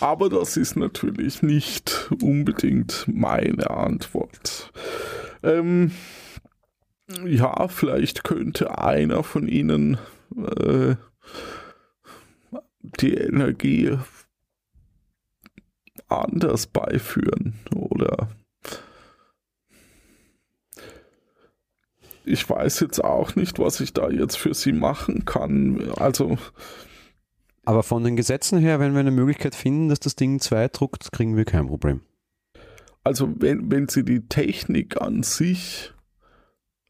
[SPEAKER 1] Aber das ist natürlich nicht unbedingt meine Antwort. Ähm, ja, vielleicht könnte einer von Ihnen äh, die Energie anders beiführen oder ich weiß jetzt auch nicht, was ich da jetzt für Sie machen kann. Also
[SPEAKER 3] Aber von den Gesetzen her, wenn wir eine Möglichkeit finden, dass das Ding zwei druckt, kriegen wir kein Problem.
[SPEAKER 1] Also wenn, wenn Sie die Technik an sich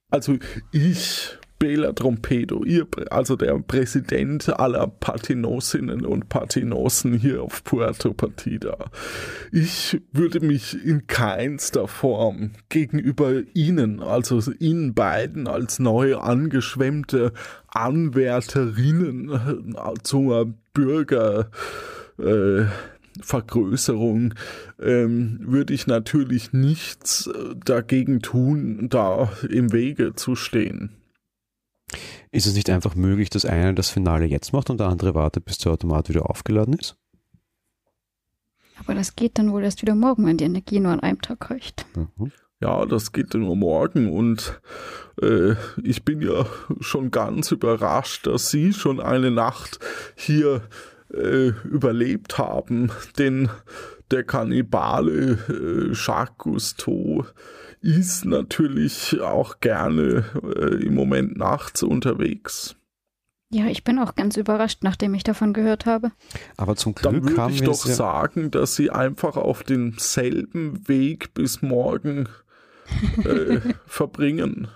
[SPEAKER 1] Also ich Bela Trompedo, ihr, also der Präsident aller Partinosinnen und Partinosen hier auf Puerto Partida. Ich würde mich in keinster Form gegenüber Ihnen, also Ihnen beiden als neu angeschwemmte Anwärterinnen äh, zur Bürger äh, ähm, würde ich natürlich nichts äh, dagegen tun, da im Wege zu stehen.
[SPEAKER 3] Ist es nicht einfach möglich, dass einer das Finale jetzt macht und der andere wartet, bis der Automat wieder aufgeladen ist?
[SPEAKER 2] Aber das geht dann wohl erst wieder morgen, wenn die Energie nur an einem Tag reicht.
[SPEAKER 1] Mhm. Ja, das geht nur morgen und äh, ich bin ja schon ganz überrascht, dass Sie schon eine Nacht hier äh, überlebt haben, denn der Kannibale äh, Jacques Cousteau ist natürlich auch gerne äh, im Moment nachts unterwegs.
[SPEAKER 2] Ja, ich bin auch ganz überrascht, nachdem ich davon gehört habe.
[SPEAKER 3] Aber zum Glück
[SPEAKER 1] Dann würde ich doch ja sagen, dass Sie einfach auf demselben Weg bis morgen äh, <laughs> verbringen.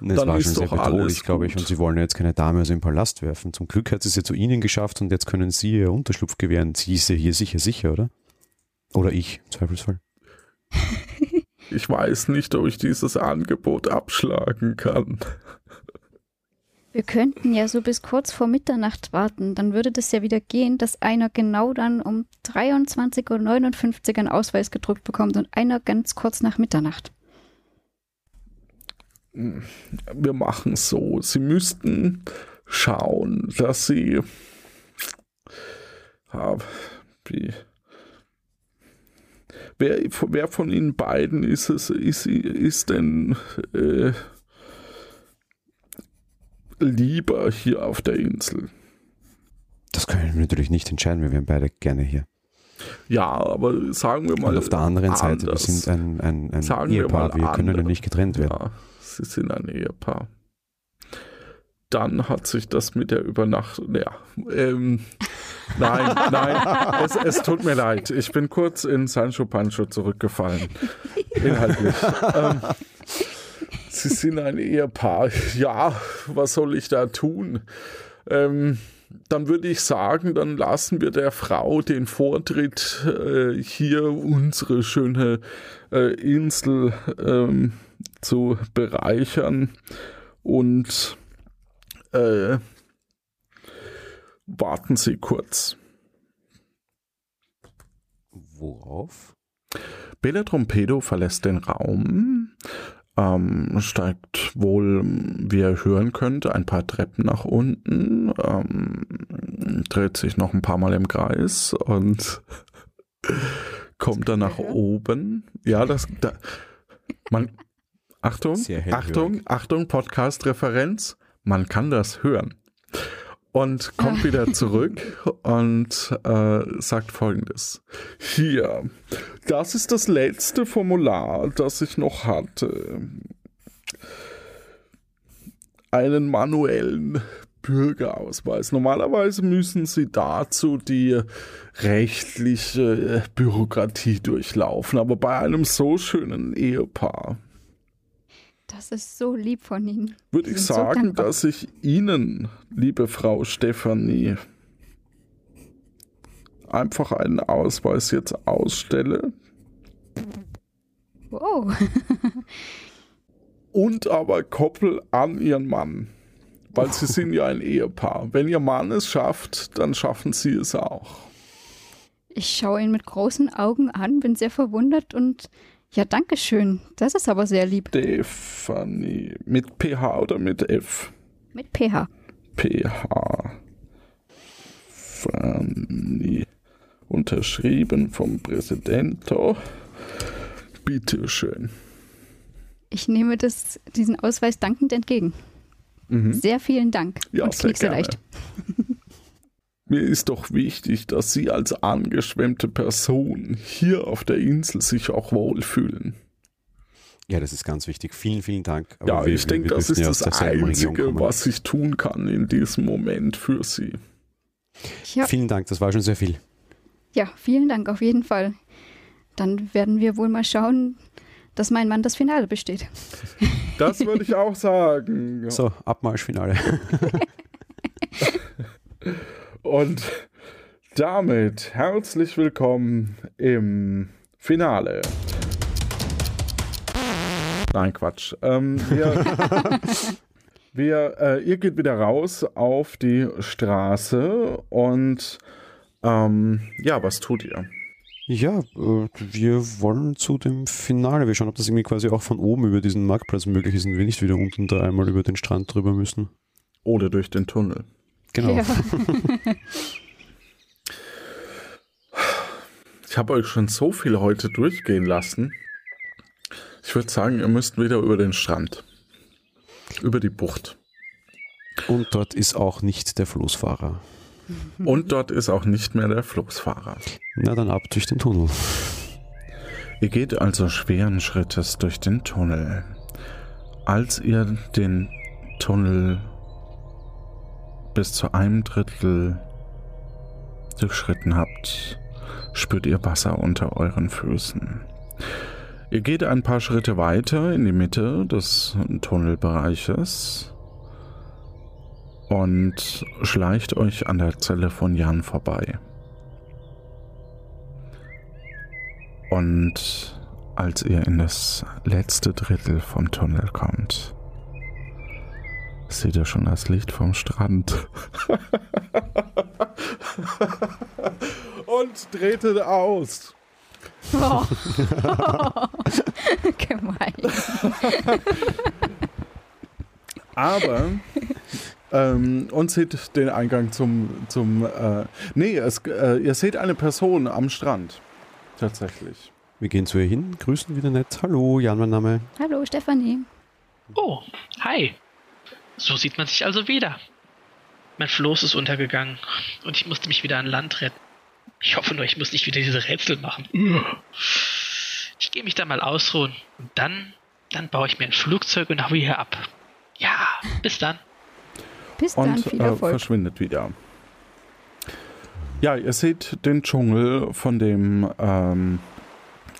[SPEAKER 3] Das Dann war schon sehr bedrohlich, glaube ich, und Sie wollen jetzt keine Dame aus dem Palast werfen. Zum Glück hat sie es ja zu Ihnen geschafft und jetzt können Sie ihr Unterschlupf gewähren. Sie ist ja hier sicher sicher, oder? Oder ich, im Zweifelsfall. <laughs>
[SPEAKER 1] Ich weiß nicht, ob ich dieses Angebot abschlagen kann.
[SPEAKER 2] Wir könnten ja so bis kurz vor Mitternacht warten. Dann würde das ja wieder gehen, dass einer genau dann um 23.59 Uhr einen Ausweis gedruckt bekommt und einer ganz kurz nach Mitternacht.
[SPEAKER 1] Wir machen es so. Sie müssten schauen, dass Sie. Ja, wie Wer, wer von Ihnen beiden ist es, ist, ist denn äh, lieber hier auf der Insel?
[SPEAKER 3] Das können wir natürlich nicht entscheiden, wir wären beide gerne hier.
[SPEAKER 1] Ja, aber sagen wir mal.
[SPEAKER 3] Und auf der anderen Seite, wir sind ein, ein, ein sagen Ehepaar, wir, wir können ja nicht getrennt werden. Ja,
[SPEAKER 1] Sie sind ein Ehepaar dann hat sich das mit der Übernachtung. Ja, ähm, nein, <laughs> nein, es, es, tut mir leid. Ich bin kurz in Sancho Pancho zurückgefallen. <laughs> Inhaltlich. ähm, Sie sind ein Ehepaar. Ja, was soll ich da tun? Ähm, dann würde ich sagen, dann lassen wir der Frau den Vortritt, äh, hier unsere schöne äh, Insel ähm, zu bereichern. Und äh, warten Sie kurz.
[SPEAKER 3] Worauf?
[SPEAKER 1] Bela Trompedo verlässt den Raum, ähm, steigt wohl, wie er hören könnte, ein paar Treppen nach unten, ähm, dreht sich noch ein paar Mal im Kreis und <laughs> kommt dann nach oben. Ja, das, da, man, Achtung, Achtung, Achtung, Podcast-Referenz man kann das hören. Und kommt wieder zurück und äh, sagt folgendes. Hier, das ist das letzte Formular, das ich noch hatte. Einen manuellen Bürgerausweis. Normalerweise müssen Sie dazu die rechtliche Bürokratie durchlaufen, aber bei einem so schönen Ehepaar
[SPEAKER 2] das ist so lieb von Ihnen.
[SPEAKER 1] Würde ich sagen, so dass ich Ihnen, liebe Frau Stefanie, einfach einen Ausweis jetzt ausstelle.
[SPEAKER 2] Wow. <laughs>
[SPEAKER 1] und aber koppel an Ihren Mann. Weil Sie sind ja ein Ehepaar. Wenn Ihr Mann es schafft, dann schaffen Sie es auch.
[SPEAKER 2] Ich schaue ihn mit großen Augen an, bin sehr verwundert und ja, danke schön. Das ist aber sehr lieb.
[SPEAKER 1] Stefanie. Mit PH oder mit F?
[SPEAKER 2] Mit PH.
[SPEAKER 1] PH. Fanny. Unterschrieben vom Präsidenten. Bitte schön.
[SPEAKER 2] Ich nehme das, diesen Ausweis dankend entgegen. Mhm. Sehr vielen Dank.
[SPEAKER 1] Ja, Und sehr gerne. leicht. <laughs> Mir ist doch wichtig, dass Sie als angeschwemmte Person hier auf der Insel sich auch wohlfühlen.
[SPEAKER 3] Ja, das ist ganz wichtig. Vielen, vielen Dank.
[SPEAKER 1] Aber ja, wir, ich denke, das ist ja das Einzige, was ich tun kann in diesem Moment für Sie.
[SPEAKER 3] Ja. Vielen Dank, das war schon sehr viel.
[SPEAKER 2] Ja, vielen Dank auf jeden Fall. Dann werden wir wohl mal schauen, dass mein Mann das Finale besteht.
[SPEAKER 1] Das würde ich auch sagen.
[SPEAKER 3] So, Abmarschfinale. <laughs>
[SPEAKER 1] Und damit herzlich willkommen im Finale. Nein, Quatsch. Ähm, wir, <laughs> wir, äh, ihr geht wieder raus auf die Straße und ähm, ja, was tut ihr?
[SPEAKER 3] Ja, äh, wir wollen zu dem Finale. Wir schauen, ob das irgendwie quasi auch von oben über diesen Marktplatz möglich ist und wir nicht wieder unten da einmal über den Strand drüber müssen.
[SPEAKER 1] Oder durch den Tunnel.
[SPEAKER 3] Genau. Ja. <laughs>
[SPEAKER 1] ich habe euch schon so viel heute durchgehen lassen. Ich würde sagen, ihr müsst wieder über den Strand. Über die Bucht.
[SPEAKER 3] Und dort ist auch nicht der Floßfahrer. <laughs>
[SPEAKER 1] Und dort ist auch nicht mehr der Floßfahrer.
[SPEAKER 3] Na dann ab durch den Tunnel.
[SPEAKER 1] Ihr geht also schweren Schrittes durch den Tunnel. Als ihr den Tunnel bis zu einem Drittel durchschritten habt, spürt ihr Wasser unter euren Füßen. Ihr geht ein paar Schritte weiter in die Mitte des Tunnelbereiches und schleicht euch an der Zelle von Jan vorbei. Und als ihr in das letzte Drittel vom Tunnel kommt, seht ihr schon das Licht vom Strand. <laughs> und tretet aus. Oh. <laughs> Gemein. Aber ähm, und seht den Eingang zum. zum äh, nee, es, äh, ihr seht eine Person am Strand. Tatsächlich.
[SPEAKER 3] Wir gehen zu ihr hin, grüßen wieder nett. Hallo, Jan, mein Name.
[SPEAKER 2] Hallo, Stefanie.
[SPEAKER 13] Oh, hi. So sieht man sich also wieder. Mein Floß ist untergegangen und ich musste mich wieder an Land retten. Ich hoffe nur, ich muss nicht wieder diese Rätsel machen. Ich gehe mich da mal ausruhen und dann, dann baue ich mir ein Flugzeug und haue hier ab. Ja, bis dann.
[SPEAKER 2] Bis dann, und viel
[SPEAKER 1] Äh, verschwindet wieder. Ja, ihr seht den Dschungel, von dem ähm,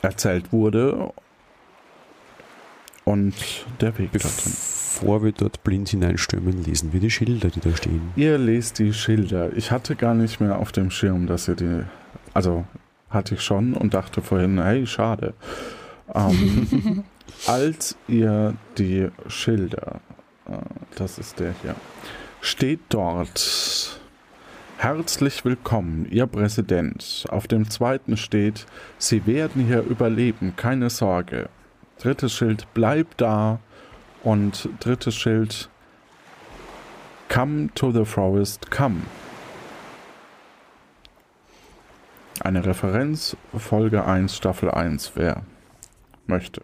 [SPEAKER 1] erzählt wurde. Und der Weg dorthin.
[SPEAKER 3] Bevor wir dort blind hineinstürmen, lesen wir die Schilder, die da stehen.
[SPEAKER 1] Ihr lest die Schilder. Ich hatte gar nicht mehr auf dem Schirm, dass ihr die. Also hatte ich schon und dachte vorhin, hey, schade. Ähm, <laughs> als ihr die Schilder, äh, das ist der hier, steht dort. Herzlich willkommen, Ihr Präsident. Auf dem zweiten steht, Sie werden hier überleben, keine Sorge. Drittes Schild, bleib da. Und drittes Schild, Come to the Forest, come. Eine Referenz, Folge 1, Staffel 1, wer möchte.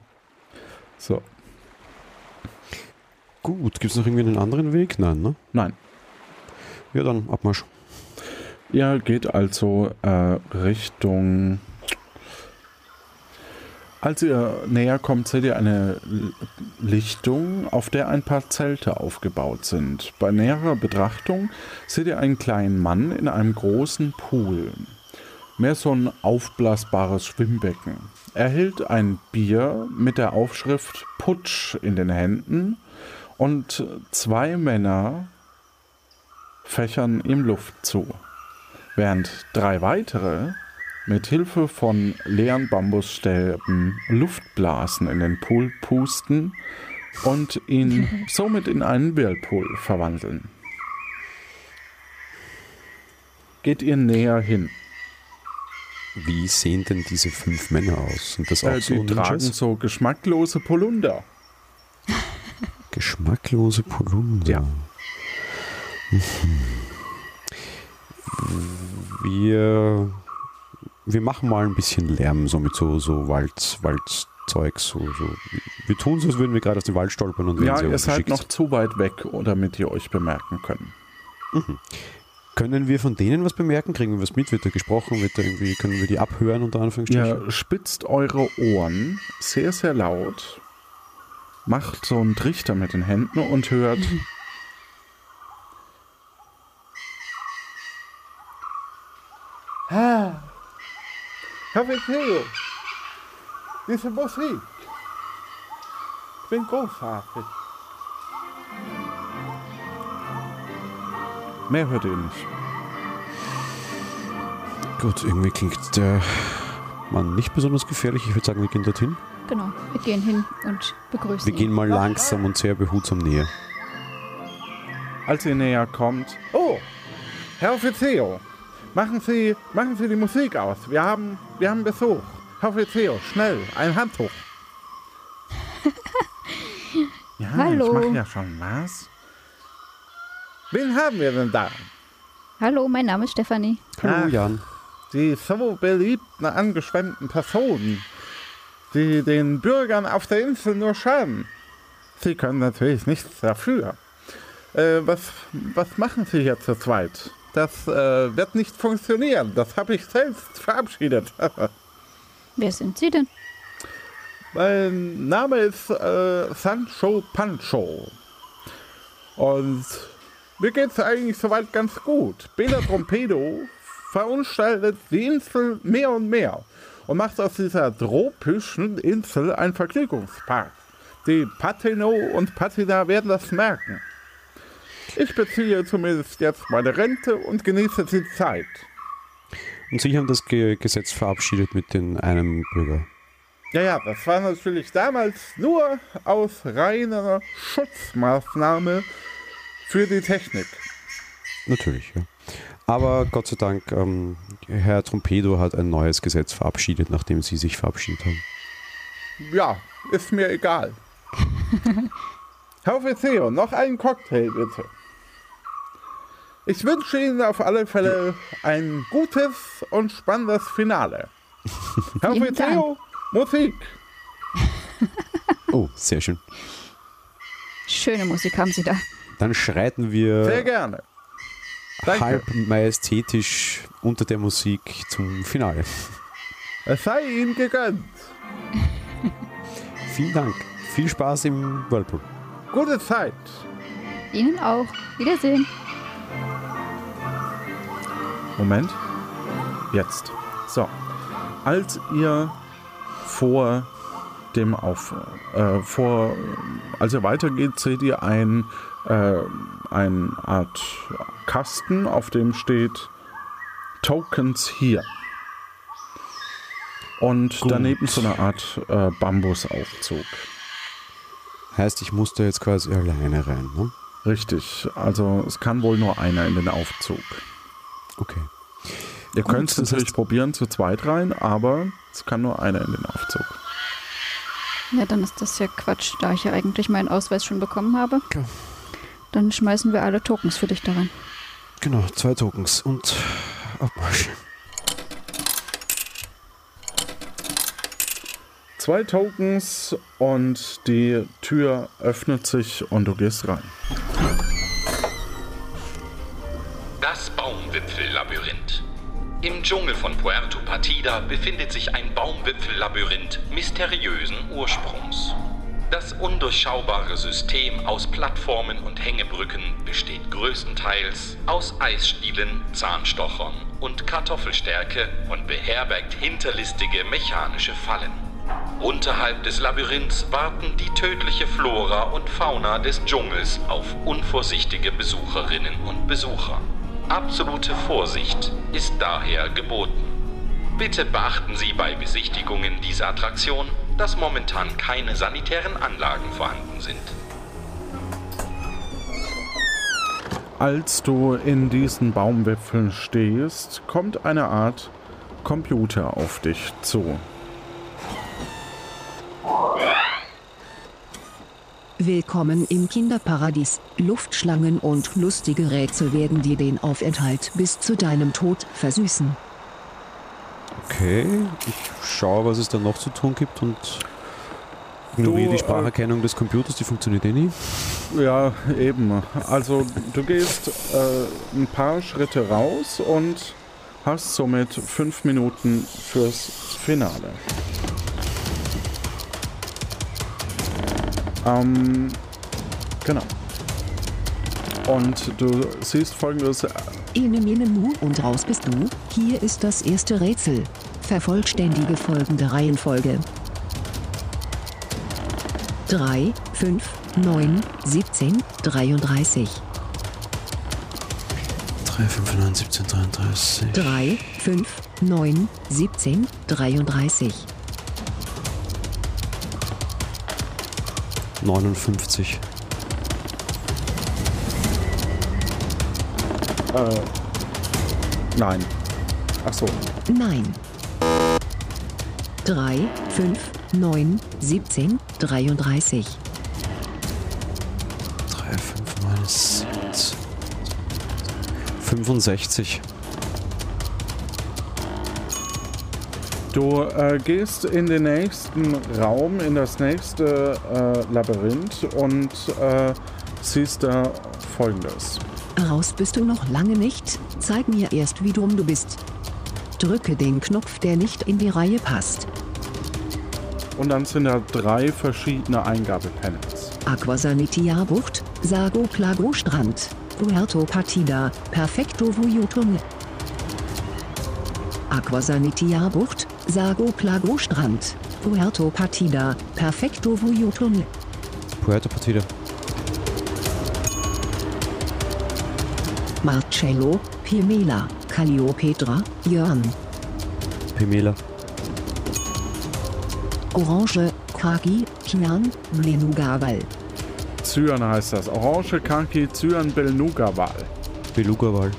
[SPEAKER 1] So.
[SPEAKER 3] Gut, gibt es noch irgendwie einen anderen Weg? Nein, ne?
[SPEAKER 1] Nein.
[SPEAKER 3] Ja, dann Abmarsch.
[SPEAKER 1] Ihr geht also äh, Richtung. Als ihr näher kommt, seht ihr eine Lichtung, auf der ein paar Zelte aufgebaut sind. Bei näherer Betrachtung seht ihr einen kleinen Mann in einem großen Pool. Mehr so ein aufblasbares Schwimmbecken. Er hält ein Bier mit der Aufschrift Putsch in den Händen und zwei Männer fächern ihm Luft zu, während drei weitere mit Hilfe von leeren Bambusstäben Luftblasen in den Pool pusten und ihn <laughs> somit in einen Whirlpool verwandeln. Geht ihr näher hin.
[SPEAKER 3] Wie sehen denn diese fünf Männer aus? Sind das auch
[SPEAKER 1] äh,
[SPEAKER 3] so
[SPEAKER 1] Die tragen so geschmacklose Polunder. <laughs>
[SPEAKER 3] Geschmacklose Polunder.
[SPEAKER 1] Ja.
[SPEAKER 3] Mhm. Wir, wir machen mal ein bisschen Lärm, so mit so, so Wald, Waldzeug. So, so. Wir tun so, als würden wir gerade aus dem Wald stolpern und
[SPEAKER 1] Ja, ihr seid noch zu weit weg, damit ihr euch bemerken könnt.
[SPEAKER 3] Mhm. Können wir von denen was bemerken? Kriegen wir was mit? Wird da gesprochen? Wird da irgendwie, können wir die abhören unter Anführungsstrichen?
[SPEAKER 1] Ihr spitzt eure Ohren sehr, sehr laut, macht so einen Trichter mit den Händen und hört. <laughs>
[SPEAKER 6] Ah, Diese Musik,
[SPEAKER 1] Ich bin großartig. Mehr hört ihr nicht.
[SPEAKER 3] Gut, irgendwie klingt der Mann nicht besonders gefährlich. Ich würde sagen, wir gehen dorthin.
[SPEAKER 2] Genau, wir gehen hin und begrüßen
[SPEAKER 3] Wir gehen
[SPEAKER 2] ihn.
[SPEAKER 3] mal langsam und sehr behutsam näher.
[SPEAKER 1] Als ihr näher kommt. Oh, Herr Offizier, machen Sie, machen Sie die Musik aus. Wir haben, wir haben Besuch. Herr Offizier, schnell, ein Handtuch. <laughs> ja,
[SPEAKER 2] Hallo.
[SPEAKER 1] ich mache ja schon was. Wen haben wir denn da?
[SPEAKER 2] Hallo, mein Name ist Stefanie.
[SPEAKER 3] Hallo,
[SPEAKER 1] Ach.
[SPEAKER 3] Jan.
[SPEAKER 1] Die so beliebten, angeschwemmten Personen, die den Bürgern auf der Insel nur schaden. Sie können natürlich nichts dafür. Äh, was, was machen Sie hier zu zweit? Das äh, wird nicht funktionieren. Das habe ich selbst verabschiedet. <laughs>
[SPEAKER 2] Wer sind Sie denn?
[SPEAKER 1] mein Name ist äh, Sancho Pancho. Und mir geht's eigentlich soweit ganz gut. Bela Trompedo <laughs> verunstaltet die Insel mehr und mehr und macht aus dieser tropischen Insel ein Vergnügungspark. Die Patino und Patina werden das merken. Ich beziehe zumindest jetzt meine Rente und genieße die Zeit.
[SPEAKER 3] Und Sie haben das Ge Gesetz verabschiedet mit den einem Bürger.
[SPEAKER 1] Ja, ja, das war natürlich damals nur aus reiner Schutzmaßnahme für die Technik.
[SPEAKER 3] Natürlich, ja. Aber Gott sei Dank, ähm, Herr Trompedo hat ein neues Gesetz verabschiedet, nachdem Sie sich verabschiedet haben.
[SPEAKER 1] Ja, ist mir egal. <laughs> Herr Offizier, noch einen Cocktail bitte. Ich wünsche Ihnen auf alle Fälle ein gutes und spannendes Finale. <laughs> Herr
[SPEAKER 2] Dank.
[SPEAKER 1] Musik.
[SPEAKER 3] Oh, sehr schön.
[SPEAKER 2] Schöne Musik haben Sie da.
[SPEAKER 3] Dann schreiten
[SPEAKER 1] Sehr
[SPEAKER 3] wir
[SPEAKER 1] gerne. Danke.
[SPEAKER 3] halb majestätisch unter der Musik zum Finale.
[SPEAKER 1] Es sei Ihnen gegönnt. <laughs>
[SPEAKER 3] Vielen Dank. Viel Spaß im Whirlpool.
[SPEAKER 1] Gute Zeit.
[SPEAKER 2] Ihnen auch. Wiedersehen.
[SPEAKER 1] Moment. Jetzt. So. Als ihr vor dem Auf, äh, vor, als ihr weitergeht, seht ihr ein, äh, eine Art Kasten, auf dem steht Tokens hier. Und
[SPEAKER 3] Gut.
[SPEAKER 1] daneben so eine Art äh, Bambusaufzug.
[SPEAKER 3] Heißt, ich musste jetzt quasi alleine rein, ne?
[SPEAKER 1] Richtig. Also es kann wohl nur einer in den Aufzug.
[SPEAKER 3] Okay.
[SPEAKER 1] Ihr könnt es natürlich
[SPEAKER 3] heißt-
[SPEAKER 1] probieren zu zweit rein, aber es kann nur einer in den Aufzug.
[SPEAKER 2] Ja, dann ist das ja Quatsch, da ich ja eigentlich meinen Ausweis schon bekommen habe.
[SPEAKER 3] Klar.
[SPEAKER 2] Dann schmeißen wir alle Tokens für dich da rein.
[SPEAKER 3] Genau, zwei Tokens und Abmarsch.
[SPEAKER 1] Zwei Tokens und die Tür öffnet sich und du gehst rein.
[SPEAKER 5] Das Baumwipfellabyrinth. Im Dschungel von Puerto Partida befindet sich ein Baumwipfellabyrinth mysteriösen Ursprungs. Das undurchschaubare System aus Plattformen und Hängebrücken besteht größtenteils aus Eisstielen, Zahnstochern und Kartoffelstärke und beherbergt hinterlistige mechanische Fallen. Unterhalb des Labyrinths warten die tödliche Flora und Fauna des Dschungels auf unvorsichtige Besucherinnen und Besucher. Absolute Vorsicht ist daher geboten. Bitte beachten Sie bei Besichtigungen dieser Attraktion, dass momentan keine sanitären Anlagen vorhanden sind.
[SPEAKER 1] Als du in diesen Baumwipfeln stehst, kommt eine Art Computer auf dich zu.
[SPEAKER 14] Willkommen im Kinderparadies. Luftschlangen und lustige Rätsel werden dir den Aufenthalt bis zu deinem Tod versüßen.
[SPEAKER 3] Okay, ich schaue, was es da noch zu tun gibt und ignoriere die
[SPEAKER 1] äh,
[SPEAKER 3] Spracherkennung des Computers, die funktioniert eh nie.
[SPEAKER 1] Ja, eben. Also du gehst äh, ein paar Schritte raus und hast somit fünf Minuten fürs Finale. Ähm, genau. Und du siehst folgendes.
[SPEAKER 14] Ene mene mu und raus bist du. Hier ist das erste Rätsel. Vervollständige folgende Reihenfolge. 3, 5, 9, 17, 33.
[SPEAKER 3] 3, 5, 9, 17, 33.
[SPEAKER 14] 3, 5, 9, 17, 33.
[SPEAKER 3] 59.
[SPEAKER 1] Äh, nein. Ach so.
[SPEAKER 14] Nein. 3, 5, 9, 17, 33.
[SPEAKER 3] 3, 5, 9, 17. 65.
[SPEAKER 1] Du äh, gehst in den nächsten Raum, in das nächste äh, Labyrinth und äh, siehst da folgendes.
[SPEAKER 14] Raus bist du noch lange nicht. Zeig mir erst, wie dumm du bist. Drücke den Knopf, der nicht in die Reihe passt.
[SPEAKER 1] Und dann sind da drei verschiedene Eingabepanels.
[SPEAKER 14] Aquasanitia Bucht, Sago Plago Strand, Puerto Partida, Perfecto Vuyo Tunnel. Aquasanitia Bucht, Sago Plago Strand, Puerto Partida, Perfecto Vuyo Tunnel.
[SPEAKER 3] Puerto Partida.
[SPEAKER 14] Marcello, Pimela, Calliopetra, Jörn.
[SPEAKER 3] Pimela.
[SPEAKER 14] Orange, Kaki, Kian, Blenugawal.
[SPEAKER 1] Zyan heißt das. Orange, Kaki, Zyan, Belnuga-Wal.
[SPEAKER 3] Beluga-Wal.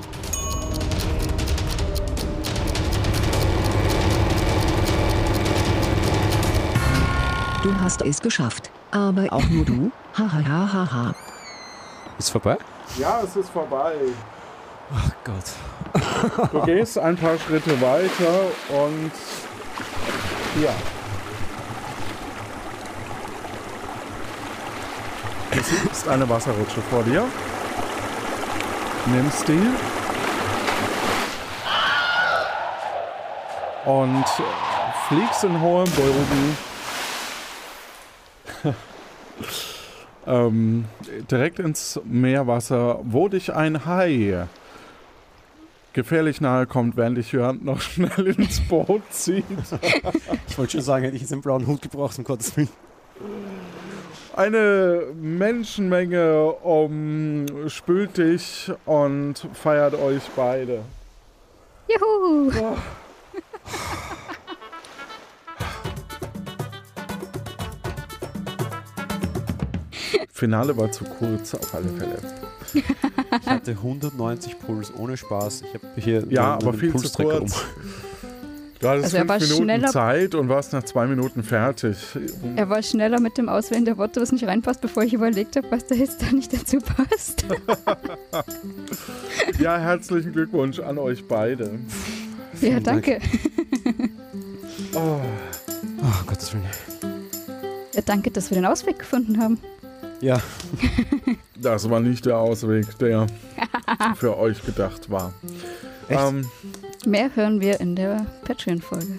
[SPEAKER 14] Hast es geschafft. Aber auch nur du. Hahaha.
[SPEAKER 3] Ist vorbei?
[SPEAKER 1] Ja, es ist vorbei.
[SPEAKER 3] Ach Gott.
[SPEAKER 1] Du gehst ein paar Schritte weiter und ja. Du siehst eine Wasserrutsche vor dir. Nimmst die. Und fliegst in hohem Bogen ähm, direkt ins Meerwasser, wo dich ein Hai gefährlich nahe kommt, während dich Jörn <laughs> noch schnell ins Boot zieht.
[SPEAKER 3] ich wollte schon sagen, hätte ich jetzt einen blauen Hut gebraucht, um Gottes Willen.
[SPEAKER 1] Eine Menschenmenge umspült dich und feiert euch beide.
[SPEAKER 2] Juhu!
[SPEAKER 1] Oh. <laughs> Finale war zu kurz, auf alle Fälle.
[SPEAKER 3] Ich hatte 190 Puls ohne Spaß. Ich habe hier
[SPEAKER 1] ja,
[SPEAKER 3] einen,
[SPEAKER 1] aber viel zu kurz. Du hattest
[SPEAKER 2] Also er war
[SPEAKER 1] fünf Minuten
[SPEAKER 2] schneller-
[SPEAKER 1] Zeit und warst nach zwei Minuten fertig.
[SPEAKER 2] Er war schneller mit dem Auswählen der Worte, was nicht reinpasst, bevor ich überlegt habe, was da jetzt da nicht dazu passt. <laughs>
[SPEAKER 1] Ja, herzlichen Glückwunsch an euch beide.
[SPEAKER 2] ja, danke. <laughs>
[SPEAKER 1] Oh.
[SPEAKER 3] Oh, Gottes Willen.
[SPEAKER 2] Ja, danke, dass wir den Ausweg gefunden haben.
[SPEAKER 3] Ja. <laughs>
[SPEAKER 1] Das war nicht der Ausweg, der für euch gedacht war.
[SPEAKER 3] Echt?
[SPEAKER 1] Ähm,
[SPEAKER 2] Mehr hören wir in der Patreon-Folge. <laughs>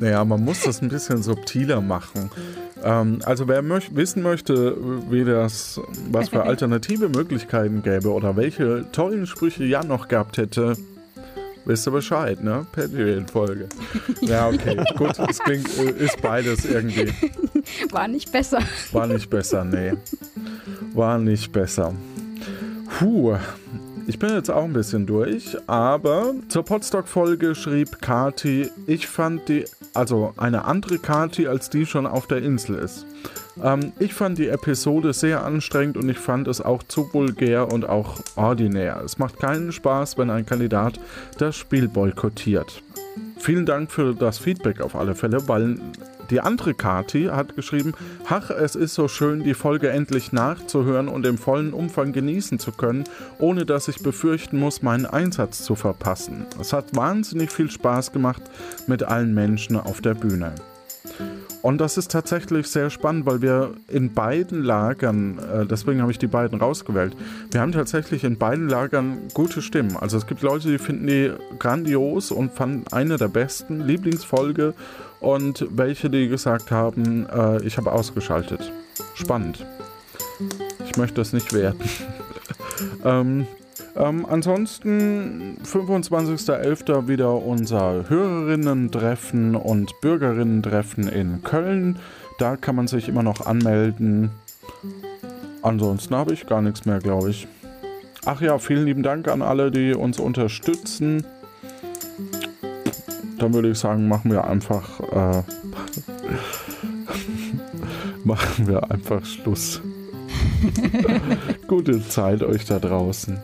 [SPEAKER 1] naja, man muss das ein bisschen subtiler machen. Ähm, also wer möch wissen möchte, wie das, was für <laughs> alternative Möglichkeiten gäbe oder welche tollen Sprüche Jan noch gehabt hätte, wisst ihr Bescheid, ne? Patreon-Folge. Ja, okay, <laughs> gut, es klingt, äh, ist beides irgendwie.
[SPEAKER 2] War nicht besser.
[SPEAKER 1] War nicht besser, nee. War nicht besser. Puh. Ich bin jetzt auch ein bisschen durch, aber zur Podstock-Folge schrieb Kati, ich fand die, also eine andere Kati, als die schon auf der Insel ist. Ähm, ich fand die Episode sehr anstrengend und ich fand es auch zu vulgär und auch ordinär. Es macht keinen Spaß, wenn ein Kandidat das Spiel boykottiert. Vielen Dank für das Feedback auf alle Fälle, weil die andere Kati hat geschrieben, ach, es ist so schön, die Folge endlich nachzuhören und im vollen Umfang genießen zu können, ohne dass ich befürchten muss, meinen Einsatz zu verpassen. Es hat wahnsinnig viel Spaß gemacht mit allen Menschen auf der Bühne. Und das ist tatsächlich sehr spannend, weil wir in beiden Lagern, äh, deswegen habe ich die beiden rausgewählt, wir haben tatsächlich in beiden Lagern gute Stimmen. Also es gibt Leute, die finden die grandios und fanden eine der besten Lieblingsfolge und welche, die gesagt haben, äh, ich habe ausgeschaltet. Spannend. Ich möchte das nicht werten. <laughs> ähm, Ähm, ansonsten 25.11. wieder unser Hörerinnen-Treffen und Bürgerinnen-Treffen in Köln. Da kann man sich immer noch anmelden. Ansonsten habe ich gar nichts mehr, glaube ich. Ach ja, vielen lieben Dank an alle, die uns unterstützen. Dann würde ich sagen, machen wir einfach äh, <laughs> machen wir einfach Schluss. <laughs> Gute Zeit euch da draußen.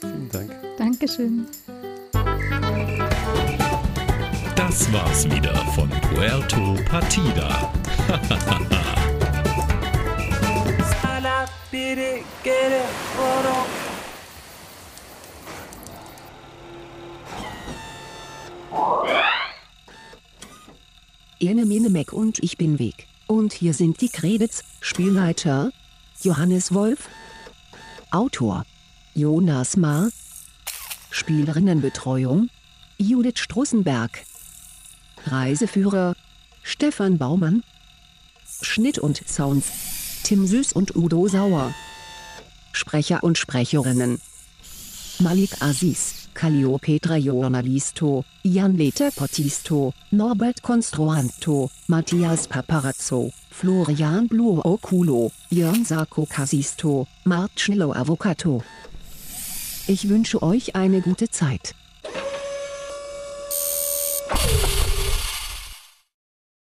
[SPEAKER 3] Vielen Dank.
[SPEAKER 2] Dankeschön.
[SPEAKER 5] Das war's wieder von Puerto Partida. <laughs>
[SPEAKER 14] Ene Mene Mac und ich bin weg. Und hier sind die Credits, Spielleiter Johannes Wolf, Autor Jonas Maar, Spielerinnenbetreuung Judith Strussenberg, Reiseführer Stefan Baumann, Schnitt und Sounds Tim Süß und Udo Sauer, Sprecher und Sprecherinnen Malik Aziz, Calliopetra Journalisto, Janlete Potisto, Norbert Construanto, Matthias Paparazzo, Florian Bluo Oculo, Jörn Sarko Casisto, Marcello Avocato. Ich wünsche euch eine gute Zeit.